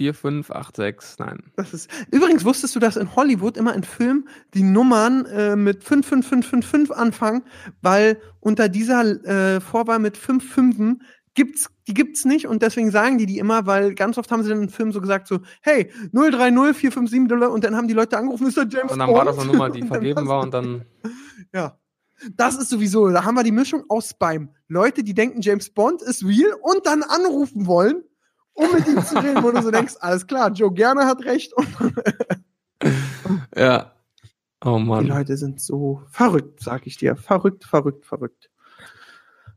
4586. Nein. Das ist, übrigens wusstest du, dass in Hollywood immer in Filmen die Nummern äh, mit 55555 anfangen, weil unter dieser äh, Vorwahl mit 5 Fünfen gibt's, die gibt's nicht und deswegen sagen die die immer, weil ganz oft haben sie dann im Film so gesagt so, hey, 030457 Dollar und dann haben die Leute angerufen, ist der James Und dann Bond? war das eine Nummer, die vergeben war und dann. Ja. Das ist sowieso, da haben wir die Mischung aus beim Leute, die denken, James Bond ist real und dann anrufen wollen, um mit ihm zu reden, wo du so denkst, alles klar, Joe Gerne hat recht und Ja. Oh die Mann. Leute sind so verrückt, sag ich dir. Verrückt, verrückt, verrückt.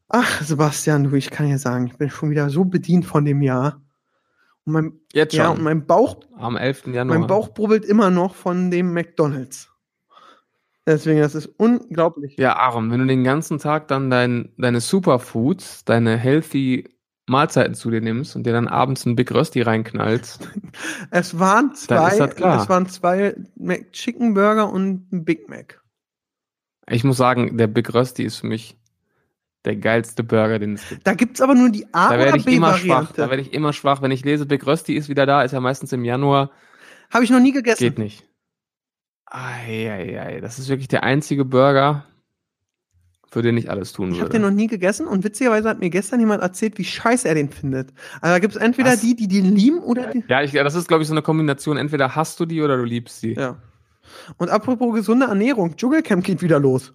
Ach, Sebastian, du, ich kann dir sagen, ich bin schon wieder so bedient von dem Jahr. Und mein, Jetzt ja, und schon. mein Bauch, Am 11. Januar. mein Bauch brubbelt immer noch von dem McDonalds. Deswegen, das ist unglaublich. Ja, Aaron, wenn du den ganzen Tag dann dein, deine Superfoods, deine healthy Mahlzeiten zu dir nimmst und dir dann abends ein Big Rösti reinknallst, Es waren zwei, es waren zwei Chicken Burger und ein Big Mac. ich muss sagen, der Big Rösti ist für mich der geilste Burger, den es gibt. Da gibt's aber nur die A Da werde oder ich B immer schwach. Da Variante. werde ich immer schwach. Wenn ich lese, Big Rösti ist wieder da, ist ja meistens im Januar. Habe ich noch nie gegessen. Geht nicht. Eieiei, das ist wirklich der einzige Burger, für den ich alles tun Ich habe würde. den noch nie gegessen und witzigerweise hat mir gestern jemand erzählt, wie scheiße er den findet. Also da gibt's entweder Was? die, die den lieben oder die. ja, ich, das ist, glaube ich, so eine Kombination. Entweder hast du die oder du liebst sie. Ja. Und apropos gesunde Ernährung, Dschungelcamp geht wieder los.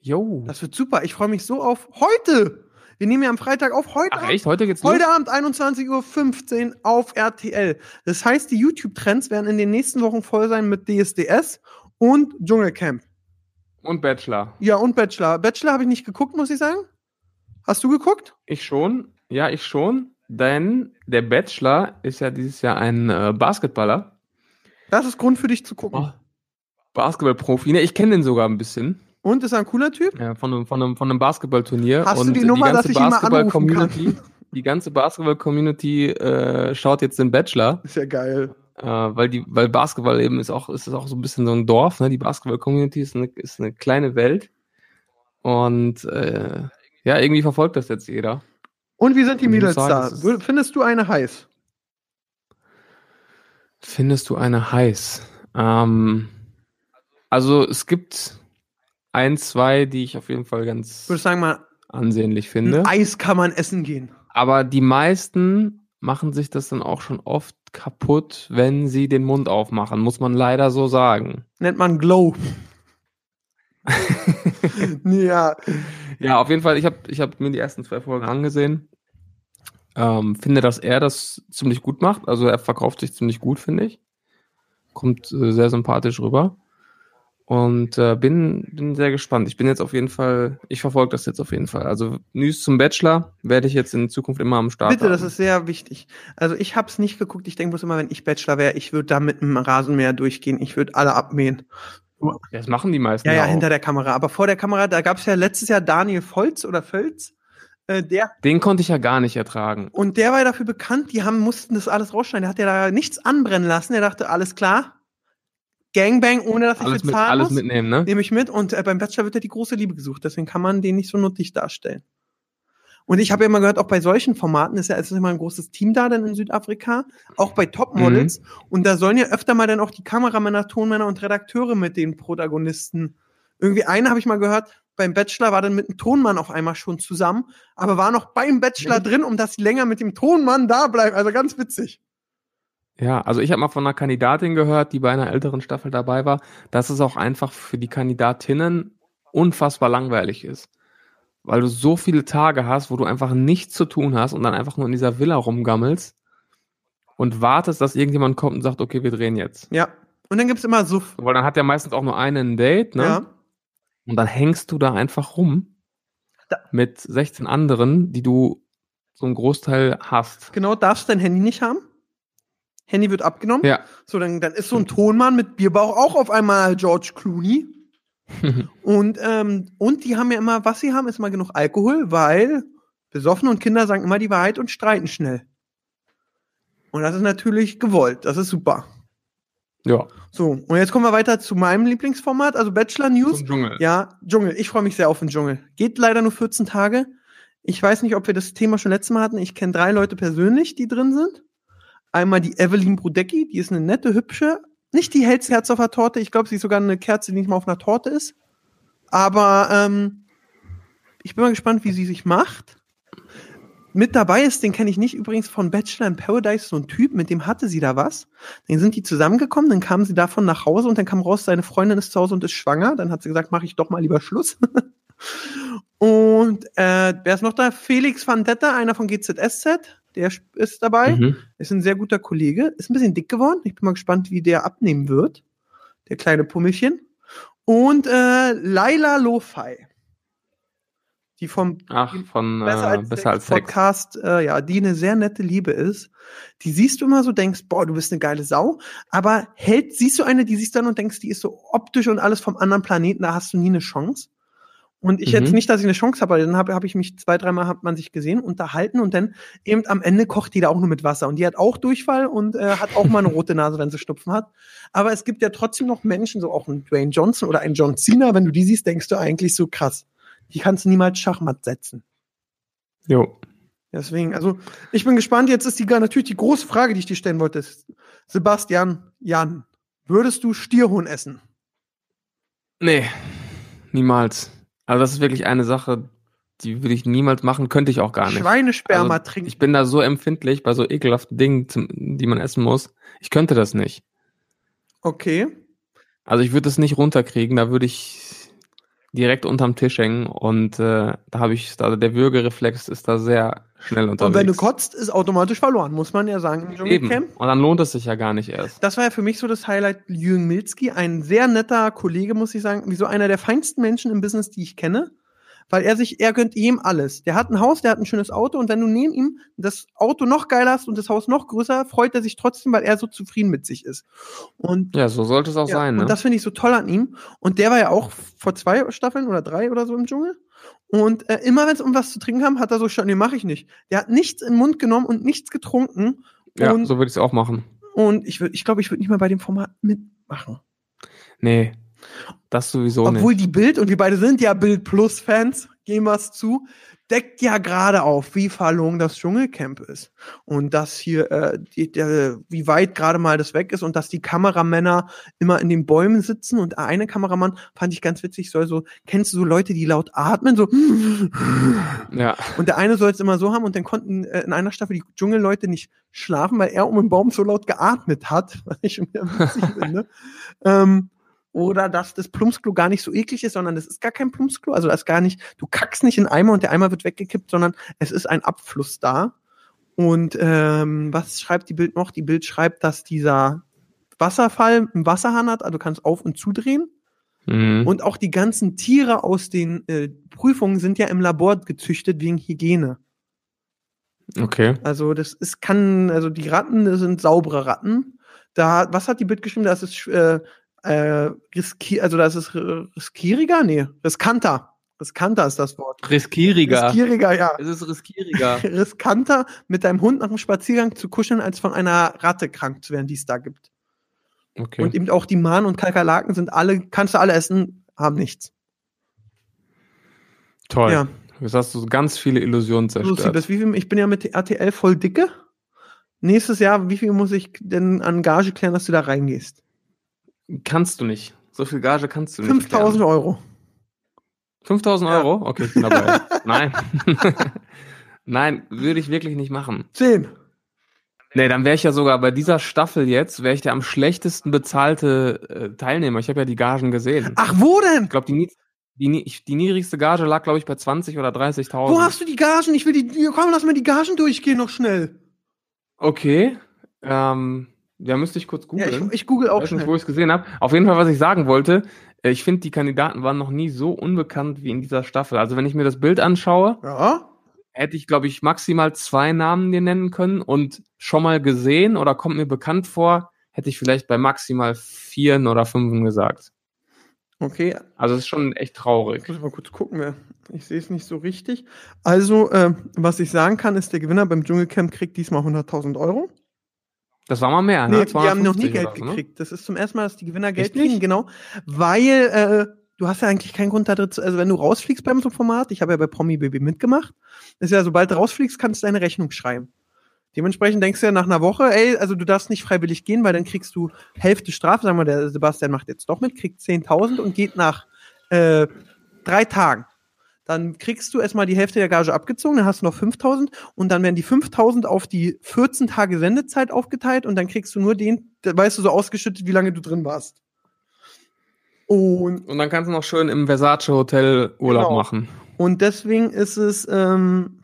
Jo. Das wird super. Ich freue mich so auf heute. Wir nehmen ja am Freitag auf heute. Ach Abend- echt? Heute geht's Heute los? Abend 21.15 Uhr auf RTL. Das heißt, die YouTube-Trends werden in den nächsten Wochen voll sein mit DSDS und Dschungelcamp. Und Bachelor. Ja, und Bachelor. Bachelor habe ich nicht geguckt, muss ich sagen. Hast du geguckt? Ich schon. Ja, ich schon. Denn der Bachelor ist ja dieses Jahr ein äh, Basketballer. Das ist Grund für dich zu gucken. Oh. Basketballprofi. Ne, ich kenne den sogar ein bisschen. Und ist er ein cooler Typ? Ja, von einem, von einem, von einem Basketballturnier. Hast du und die Nummer, dass ich ihn mal anrufen Basketball-Community, die ganze Basketball-Community äh, schaut jetzt den Bachelor, Ist ja geil. Äh, weil die, weil Basketball eben ist auch, ist es auch so ein bisschen so ein Dorf, ne? Die Basketball-Community ist eine, ist eine kleine Welt. Und äh, ja, irgendwie verfolgt das jetzt jeder. Und wie sind die Mädels da? Findest du eine heiß? Findest du eine heiß? Ähm, also es gibt ein, zwei, die ich auf jeden Fall ganz Würde sagen mal, ansehnlich finde. Eis kann man essen gehen. Aber die meisten machen sich das dann auch schon oft kaputt, wenn sie den Mund aufmachen, muss man leider so sagen. Nennt man Glow. ja, Ja, auf jeden Fall, ich habe ich hab mir die ersten zwei Folgen angesehen. Ähm, finde, dass er das ziemlich gut macht. Also er verkauft sich ziemlich gut, finde ich. Kommt äh, sehr sympathisch rüber. Und äh, bin, bin sehr gespannt. Ich bin jetzt auf jeden Fall, ich verfolge das jetzt auf jeden Fall. Also News zum Bachelor werde ich jetzt in Zukunft immer am Start bitte, das haben. ist sehr wichtig. Also ich habe es nicht geguckt. Ich denke bloß immer, wenn ich Bachelor wäre, ich würde da mit einem Rasenmäher durchgehen. Ich würde alle abmähen. Das machen die meisten Ja, ja, auch. hinter der Kamera. Aber vor der Kamera, da gab es ja letztes Jahr Daniel Volz oder Völz. Äh, der, Den konnte ich ja gar nicht ertragen. und der war ja dafür bekannt, die haben, mussten das alles rausschneiden. Der hat ja da nichts anbrennen lassen. Der dachte, alles klar. Gangbang, ohne dass ich Alles, mit, bezahlen alles muss. mitnehmen, ne? nehme ich mit und äh, beim Bachelor wird ja die große Liebe gesucht, deswegen kann man den nicht so nuttig darstellen. Und ich habe ja immer gehört, auch bei solchen Formaten ist ja es ist immer ein großes Team da dann in Südafrika, auch bei Topmodels. Und da sollen ja öfter mal dann auch die Kameramänner, Tonmänner und Redakteure mit den Protagonisten. Irgendwie eine habe ich mal gehört, beim Bachelor war dann mit dem Tonmann auf einmal schon zusammen, aber war noch beim Bachelor Mhm. drin, um dass sie länger mit dem Tonmann da bleiben. Also ganz witzig. Ja, also ich habe mal von einer Kandidatin gehört, die bei einer älteren Staffel dabei war, dass es auch einfach für die Kandidatinnen unfassbar langweilig ist. Weil du so viele Tage hast, wo du einfach nichts zu tun hast und dann einfach nur in dieser Villa rumgammelst und wartest, dass irgendjemand kommt und sagt, okay, wir drehen jetzt. Ja. Und dann gibt's immer Suff. Weil dann hat ja meistens auch nur einen ein Date, ne? Ja. Und dann hängst du da einfach rum Da- mit 16 anderen, die du so einen Großteil hast. Genau, darfst dein Handy nicht haben. Handy wird abgenommen. Ja. So, dann, dann ist so ein Tonmann mit Bierbauch auch auf einmal George Clooney. Und, ähm, und die haben ja immer, was sie haben, ist mal genug Alkohol, weil Besoffene und Kinder sagen immer die Wahrheit und streiten schnell. Und das ist natürlich gewollt. Das ist super. ja. So, und jetzt kommen wir weiter zu meinem Lieblingsformat, also Bachelor News. Zum Dschungel. Ja, Dschungel. Ich freue mich sehr auf den Dschungel. Geht leider nur 14 Tage. Ich weiß nicht, ob wir das Thema schon letztes Mal hatten. Ich kenne drei Leute persönlich, die drin sind. Einmal die Evelyn Brudecki, die ist eine nette, hübsche, nicht die hellste Herz auf der Torte. Ich glaube, sie ist sogar eine Kerze, die nicht mal auf einer Torte ist. Aber ähm, ich bin mal gespannt, wie sie sich macht. Mit dabei ist, den kenne ich nicht, übrigens von Bachelor in Paradise, so ein Typ, mit dem hatte sie da was. Dann sind die zusammengekommen, dann kamen sie davon nach Hause und dann kam raus, seine Freundin ist zu Hause und ist schwanger. Dann hat sie gesagt, mache ich doch mal lieber Schluss. und äh, wer ist noch da? Felix van Detter, einer von GZSZ, der ist dabei. Mhm. Ist ein sehr guter Kollege, ist ein bisschen dick geworden. Ich bin mal gespannt, wie der abnehmen wird. Der kleine Pummelchen. Und äh, Laila Lo-Fi. Die vom Ach, von Besser äh, als, besser Sex als Sex. Podcast, äh, ja, die eine sehr nette Liebe ist. Die siehst du immer so, denkst, boah, du bist eine geile Sau. Aber hält, siehst du eine, die siehst dann und denkst, die ist so optisch und alles vom anderen Planeten, da hast du nie eine Chance. Und ich Mhm. jetzt nicht, dass ich eine Chance habe, aber dann habe hab ich mich zwei, dreimal hat man sich gesehen, unterhalten und dann eben am Ende kocht die da auch nur mit Wasser. Und die hat auch Durchfall und äh, hat auch mal eine rote Nase, wenn sie Schnupfen hat. Aber es gibt ja trotzdem noch Menschen, so auch ein Dwayne Johnson oder ein John Cena, wenn du die siehst, denkst du eigentlich so krass. Die kannst du niemals Schachmatt setzen. Jo. Deswegen, also ich bin gespannt. Jetzt ist die natürlich die große Frage, die ich dir stellen wollte. Sebastian, Jan, würdest du Stierhuhn essen? Nee, niemals. Also das ist wirklich eine Sache, die würde ich niemals machen, könnte ich auch gar nicht. Schweinesperma Also, trinken. Ich bin da so empfindlich bei so ekelhaften Dingen, zum, die man essen muss. Ich könnte das nicht. Okay. Also ich würde es nicht runterkriegen, da würde ich direkt unterm Tisch hängen und äh, da habe ich, also der Würgereflex ist da sehr schnell unterwegs. Und wenn du kotzt, ist automatisch verloren, muss man ja sagen. Im Eben. Dschungelcamp. Und dann lohnt es sich ja gar nicht erst. Das war ja für mich so das Highlight. Jürgen Milzki, ein sehr netter Kollege, muss ich sagen. Wieso einer der feinsten Menschen im Business, die ich kenne. Weil er sich, er gönnt ihm alles. Der hat ein Haus, der hat ein schönes Auto und wenn du neben ihm das Auto noch geiler hast und das Haus noch größer, freut er sich trotzdem, weil er so zufrieden mit sich ist. Und Ja, so sollte es auch Ja, sein. Ne? Und das finde ich so toll an ihm. Und der war ja auch vor zwei Staffeln oder drei oder so im Dschungel. Und äh, immer wenn es um was zu trinken kam, hat er so schon, nee, mache ich nicht. Der hat nichts in den Mund genommen und nichts getrunken. ja, und so würde ich es auch machen. und ich würde, ich glaube, ich würde nicht mal bei dem Format mitmachen. Nee, das sowieso Obwohl nicht. die Bild, und wir beide sind ja Bild Plus Fans, gehen wir es zu, deckt ja gerade auf, wie verlogen das Dschungelcamp ist. Und dass hier, äh, die, der, wie weit gerade mal das weg ist und dass die Kameramänner immer in den Bäumen sitzen und eine Kameramann fand ich ganz witzig, soll so, kennst du so Leute, die laut atmen, so, Ja, und der eine soll es immer so haben und dann konnten äh, in einer Staffel die Dschungelleute nicht schlafen, weil er um den Baum so laut geatmet hat, was ich schon wieder witzig finde. Ähm, oder dass das Plumpsklo gar nicht so eklig ist, sondern das ist gar kein Plumpsklo. Also das ist gar nicht, du kackst nicht in einen Eimer und der Eimer wird weggekippt, sondern es ist ein Abfluss da. Und ähm, was schreibt die Bild noch? Die Bild schreibt, dass dieser Wasserfall einen Wasserhahn hat, also du kannst auf- und zudrehen. mhm. Und auch die ganzen Tiere aus den äh, Prüfungen sind ja im Labor gezüchtet wegen Hygiene. okay. Also das ist kann, also die Ratten das sind saubere Ratten. Da, was hat die Bild geschrieben? Das ist äh, äh, riski also das ist riskieriger? Nee, riskanter. Riskanter ist das Wort. Riskieriger. Riskieriger, ja. Es ist riskieriger. Riskanter, mit deinem Hund nach dem Spaziergang zu kuscheln, als von einer Ratte krank zu werden, die es da gibt. Okay. Und eben auch die Mahn und Kakerlaken sind alle, kannst du alle essen, haben nichts. Toll. Ja. Jetzt hast du ganz viele Illusionen zerstört. Siebes, wie viel, ich bin ja mit RTL voll dicke. Nächstes Jahr, wie viel muss ich denn an Gage klären, dass du da reingehst? Kannst du nicht. So viel Gage kannst du nicht. 5000 Euro. 5000 Ja. Euro? Okay, ich bin dabei. Nein. Nein, würde ich wirklich nicht machen. 10. Nee, dann wäre ich ja sogar bei dieser Staffel jetzt, wäre ich der am schlechtesten bezahlte äh, Teilnehmer. Ich habe ja die Gagen gesehen. Ach, wo denn? Ich glaube, die, die, die niedrigste Gage lag, glaube ich, bei 20 oder 30.000. Wo hast du die Gagen? Ich will die, komm, lass mal die Gagen durchgehen noch schnell. Okay. Ähm, Ja, müsste ich kurz Ja, googeln. ich, ich google auch weiß nicht, wo ich es gesehen habe. Auf jeden Fall, was ich sagen wollte, äh, ich finde, die Kandidaten waren noch nie so unbekannt wie in dieser Staffel. Also wenn ich mir das Bild anschaue, Ja, hätte ich, glaube ich, maximal zwei Namen dir nennen können und schon mal gesehen oder kommt mir bekannt vor, hätte ich vielleicht bei maximal vieren oder fünfen gesagt. okay. Also es ist schon echt Jetzt traurig. muss ich mal kurz gucken. Ich sehe es nicht so richtig. Also, äh, was ich sagen kann, ist, der Gewinner beim Dschungelcamp kriegt diesmal 100.000 Euro. Das war mal mehr, Nee, ne? die haben noch nie 250 Geld oder ne? gekriegt. Das ist zum ersten Mal, dass die Gewinner Geld nicht? kriegen, genau. Weil äh, du hast ja eigentlich keinen Grund da drin zu, also wenn du rausfliegst beim so Format, ich habe ja bei Promi Baby mitgemacht, ist ja, sobald du rausfliegst, kannst du deine Rechnung schreiben. Dementsprechend denkst du ja nach einer Woche, ey, also du darfst nicht freiwillig gehen, weil dann kriegst du Hälfte Strafe. Sagen wir, der Sebastian macht jetzt doch mit, kriegt 10.000 und geht nach äh, drei Tagen. Dann kriegst du erstmal die Hälfte der Gage abgezogen, dann hast du noch 5000 und dann werden die 5000 auf die 14 Tage Sendezeit aufgeteilt und dann kriegst du nur den, weißt du so ausgeschüttet, wie lange du drin warst. Und, Und dann kannst du noch schön im Versace Hotel Urlaub Genau. machen. und deswegen ist es ähm,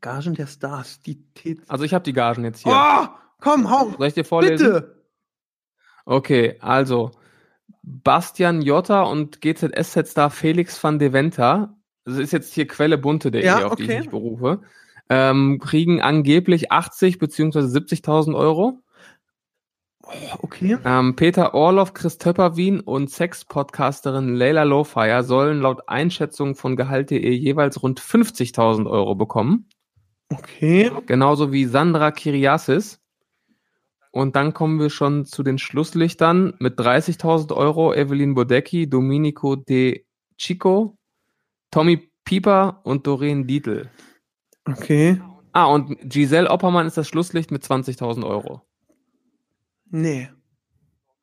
Gagen der Stars, die T Also ich habe die Gagen jetzt hier. Oh, komm, hau, Soll ich dir vorlesen? bitte. Okay, also Bastian Jotta und GZSZ-Star Felix van Deventer, das ist jetzt hier Quelle bunte.de, Ja, auf die ich okay. mich berufe, ähm, kriegen angeblich 80 beziehungsweise 70.000 Euro. Oh, okay. Ähm, Peter Orloff, Chris Töpperwien und Sex-Podcasterin Leila Lowfire sollen laut Einschätzung von Gehalt.de jeweils rund 50.000 Euro bekommen. Okay. Genauso wie Sandra Kiriasis. Und dann kommen wir schon zu den Schlusslichtern mit 30.000 Euro Evelyn Bodecki, Domenico De Chico, Tommy Pieper und Doreen Dietl. Okay. Ah, und Giselle Oppermann ist das Schlusslicht mit 20.000 Euro. Nee.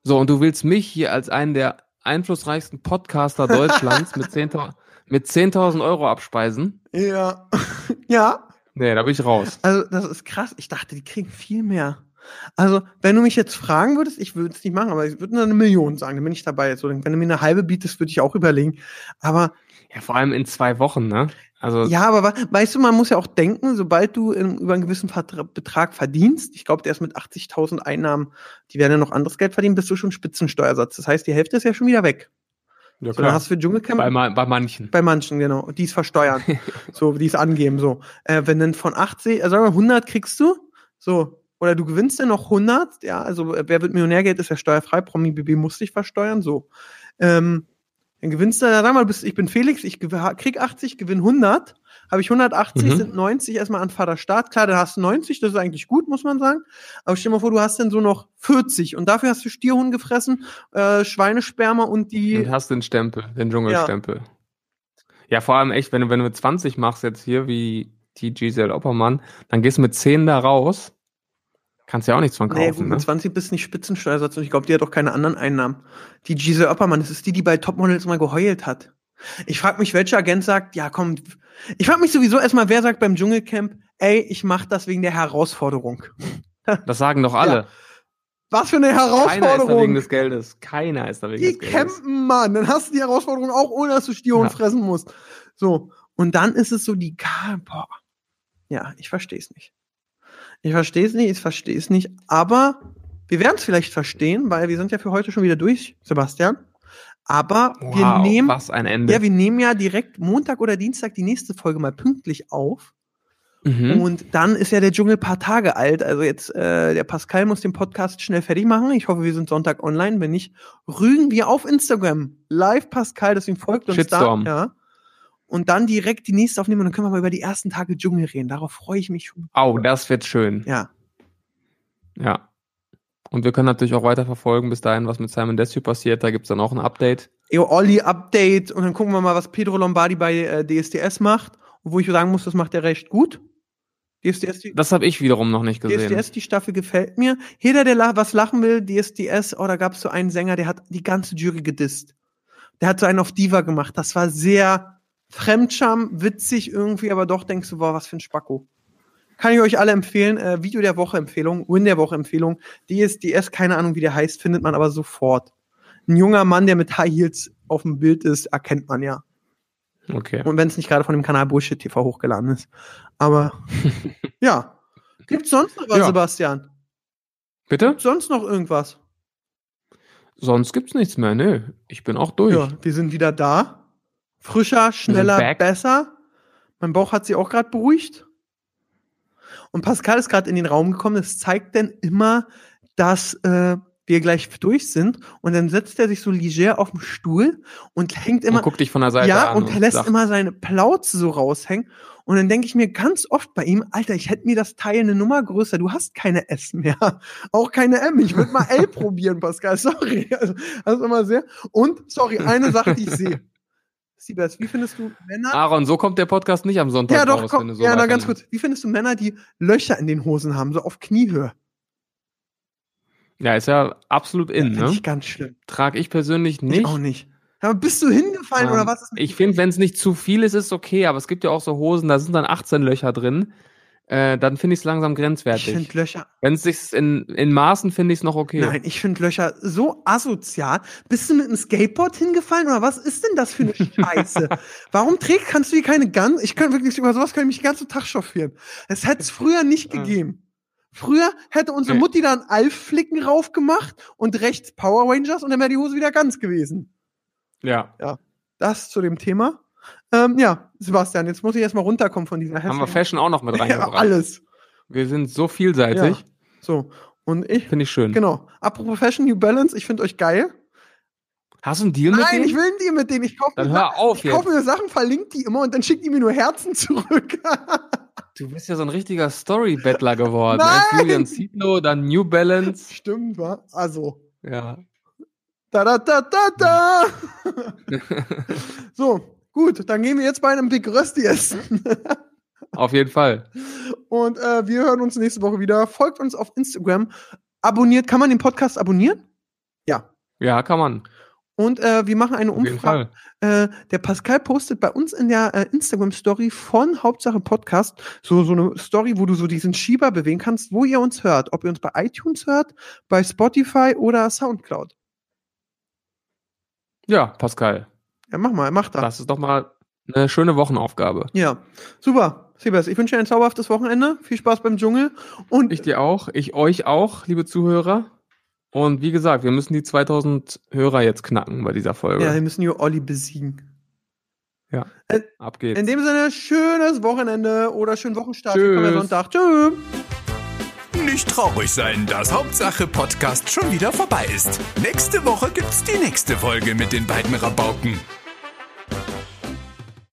So, und du willst mich hier als einen der einflussreichsten Podcaster Deutschlands mit 10.000 mit 10.000 Euro abspeisen? Ja. ja. Nee, da bin ich raus. Also, das ist krass. Ich dachte, die kriegen viel mehr. Also, wenn du mich jetzt fragen würdest, ich würde es nicht machen, aber ich würde nur eine Million sagen, dann bin ich dabei. So, wenn du mir eine halbe bietest, würde ich auch überlegen. Aber Ja, vor allem in zwei Wochen, ne? Also, ja, aber weißt du, man muss ja auch denken, sobald du in, über einen gewissen Betrag verdienst, ich glaube, der ist mit 80.000 Einnahmen, die werden ja noch anderes Geld verdienen, bist du schon Spitzensteuersatz. Das heißt, die Hälfte ist ja schon wieder weg. ja, So, dann hast du für Dschungelcamp bei, bei manchen. Bei manchen, genau. Die es versteuern. so, die es angeben, so. Äh, wenn dann von 80, also sagen wir 100 kriegst du, so. Oder du gewinnst dann noch 100, ja, also äh, wer wird Millionärgeld, ist ja steuerfrei, Promi BB muss dich versteuern, so. Ähm, dann gewinnst du, dann sag mal, bist, ich bin Felix, ich krieg 80, gewinn 100, habe ich 180, Mhm. sind 90 erstmal an Vaterstaat. Klar, dann hast du 90, das ist eigentlich gut, muss man sagen. Aber stell dir mal vor, du hast dann so noch 40 und dafür hast du Stierhuhn gefressen, äh, Schweinesperma und die, Und hast den Stempel, den Dschungelstempel. Ja. vor allem echt, wenn du, wenn du mit 20 machst jetzt hier, wie die Giselle Oppermann, dann gehst du mit 10 da raus. Kannst ja auch nichts von Nee, kaufen, gut, ne? mit 20 bist du nicht Spitzensteuersatz und ich glaube, die hat auch keine anderen Einnahmen. Die Giselle Oppermann, das ist die, die bei Topmodels mal geheult hat. Ich frage mich, welcher Agent sagt, ja komm, ich frage mich sowieso erstmal, wer sagt beim Dschungelcamp, ey, ich mach das wegen der Herausforderung. Das sagen doch alle. Was für eine Keiner ist da wegen Herausforderung. des Geldes. Keiner ist da wegen Die des Geldes. campen, Mann. Dann hast du die Herausforderung auch, ohne dass du Stierhuhn Ja. fressen musst. So. Und dann ist es so die, boah. Ja, ich verstehe es nicht. Ich verstehe es nicht, ich verstehe es nicht. Aber wir werden es vielleicht verstehen, weil wir sind ja für heute schon wieder durch, Sebastian. Aber wir Wow, nehmen, was ein Ende. ja, wir nehmen ja direkt Montag oder Dienstag die nächste Folge mal pünktlich auf. mhm. Und dann ist ja der Dschungel paar Tage alt. Also jetzt, äh, der Pascal muss den Podcast schnell fertig machen. Ich hoffe, wir sind Sonntag online. Wenn nicht, rügen wir auf Instagram. Live Pascal, deswegen folgt uns Shitstorm. da. Ja. Und dann direkt die nächste aufnehmen und dann können wir mal über die ersten Tage Dschungel reden. Darauf freue ich mich schon. Au, das wird schön. Ja. Ja. Und wir können natürlich auch weiter verfolgen, bis dahin, was mit Simon Desue passiert. Da gibt's dann auch ein Update. Eo Olli Update und dann gucken wir mal, was Pedro Lombardi bei äh, DSDS macht. Und wo ich sagen muss, das macht er recht gut. DSDS, die, Das habe ich wiederum noch nicht gesehen. DSDS, die Staffel gefällt mir. Jeder, der la was lachen will, DSDS, oh, da gab es so einen Sänger, der hat die ganze Jury gedisst. Der hat so einen auf Diva gemacht. Das war sehr Fremdscham, witzig irgendwie, aber doch denkst du, boah, was für ein Spacko. Kann ich euch alle empfehlen. Äh, Video der Woche Empfehlung, Win der Woche Empfehlung. DSDS, keine Ahnung, wie der heißt, findet man aber sofort. Ein junger Mann, der mit High Heels auf dem Bild ist, erkennt man ja. Okay. Und wenn es nicht gerade von dem Kanal Bullshit TV hochgeladen ist. Aber ja. Gibt's sonst noch was, Ja. Sebastian? Bitte? Sonst noch irgendwas? Sonst gibt's nichts mehr, nö. Ich bin auch durch. Ja, wir sind wieder da. Frischer, schneller, besser. Mein Bauch hat sich auch gerade beruhigt. Und Pascal ist gerade in den Raum gekommen. Das zeigt denn immer, dass äh, wir gleich durch sind. Und dann setzt er sich so leger auf den Stuhl und hängt immer. und guck dich von der Seite ja, an. und er lässt sagt, immer seine Plauze so raushängen. Und dann denke ich mir ganz oft bei ihm, Alter, ich hätte mir das Teil eine Nummer größer. Du hast keine S mehr. Auch keine M. Ich würde mal L probieren, Pascal. Sorry. Also, das ist immer sehr. Und, sorry, eine Sache, die ich sehe. Siebers, wie findest du Männer? Aaron, so kommt der Podcast nicht am Sonntag ja, doch, raus, komm, wenn du so ja, na ganz kurz. Wie findest du Männer, die Löcher in den Hosen haben, so auf Kniehöhe? Ja, ist ja absolut in, Finde ne? ich ganz schlimm. Trag ich persönlich Ich nicht. auch nicht. Aber bist du hingefallen Ähm, oder was? Ich finde, wenn es nicht zu viel ist, ist es okay, aber es gibt ja auch so Hosen, da sind dann 18 Löcher drin. Äh, dann finde ich es langsam Ich grenzwertig. finde Löcher. Wenn es sich in, in Maßen finde ich es noch okay. Nein, ich finde Löcher so asozial. Bist du mit einem Skateboard hingefallen oder was ist denn das für eine Scheiße? Warum trägst, kannst du hier keine Guns? Ich kann wirklich über sowas kann ich mich den ganzen Tag chauffieren. Es hätte es früher nicht Ja. gegeben. Früher hätte unsere Nee. Mutti da einen Alf-Flicken rauf gemacht und rechts Power Rangers und dann wäre die Hose wieder ganz gewesen. Ja. Das zu dem Thema. Ähm, ja, Sebastian, jetzt muss ich erstmal runterkommen von dieser Haben wir Fashion auch noch mit ja, reingebracht. alles. Wir sind so vielseitig. Ja. So. Und ich, Finde ich schön. genau. Apropos Fashion, New Balance, ich finde euch geil. Hast du einen Deal mit Nein, denen? ich will einen Deal mit denen. Ich kaufe mir, auf ich jetzt. mir Sachen, verlinke die immer und dann schickt die mir nur Herzen zurück. Du bist ja so ein richtiger Story-Bettler geworden. Nein! Erst Julian Zietlow, dann New Balance. Stimmt, wa? Also. Ja. Da, da, da, da, da. so, gut, dann gehen wir jetzt bei einem Big Rösti essen. Auf jeden Fall. Und äh, wir hören uns nächste Woche wieder. Folgt uns auf Instagram. Abonniert, kann man den Podcast abonnieren? Ja. Ja, kann man. Und äh, wir machen eine Umfrage. Äh, der Pascal postet bei uns in der äh, Instagram-Story von Hauptsache Podcast so, so eine Story, wo du so diesen Schieber bewegen kannst, wo ihr uns hört. Ob ihr uns bei iTunes hört, bei Spotify oder Soundcloud. Ja, Pascal. Ja, mach mal, mach das. Das ist doch mal eine schöne Wochenaufgabe. Ja, super. Sebas, ich wünsche dir ein zauberhaftes Wochenende. Viel Spaß beim Dschungel. Und Ich dir auch, ich euch auch, liebe Zuhörer. Und wie gesagt, wir müssen die 2000 Hörer jetzt knacken bei dieser Folge. ja, wir müssen hier Olli besiegen. Ab geht's. In dem Sinne, schönes Wochenende oder schönen Wochenstart. Tschüss. Willkommen am Sonntag. Tschüss. Nicht traurig sein, dass Hauptsache Podcast schon wieder vorbei ist. Nächste Woche gibt's die nächste Folge mit den beiden Rabauken.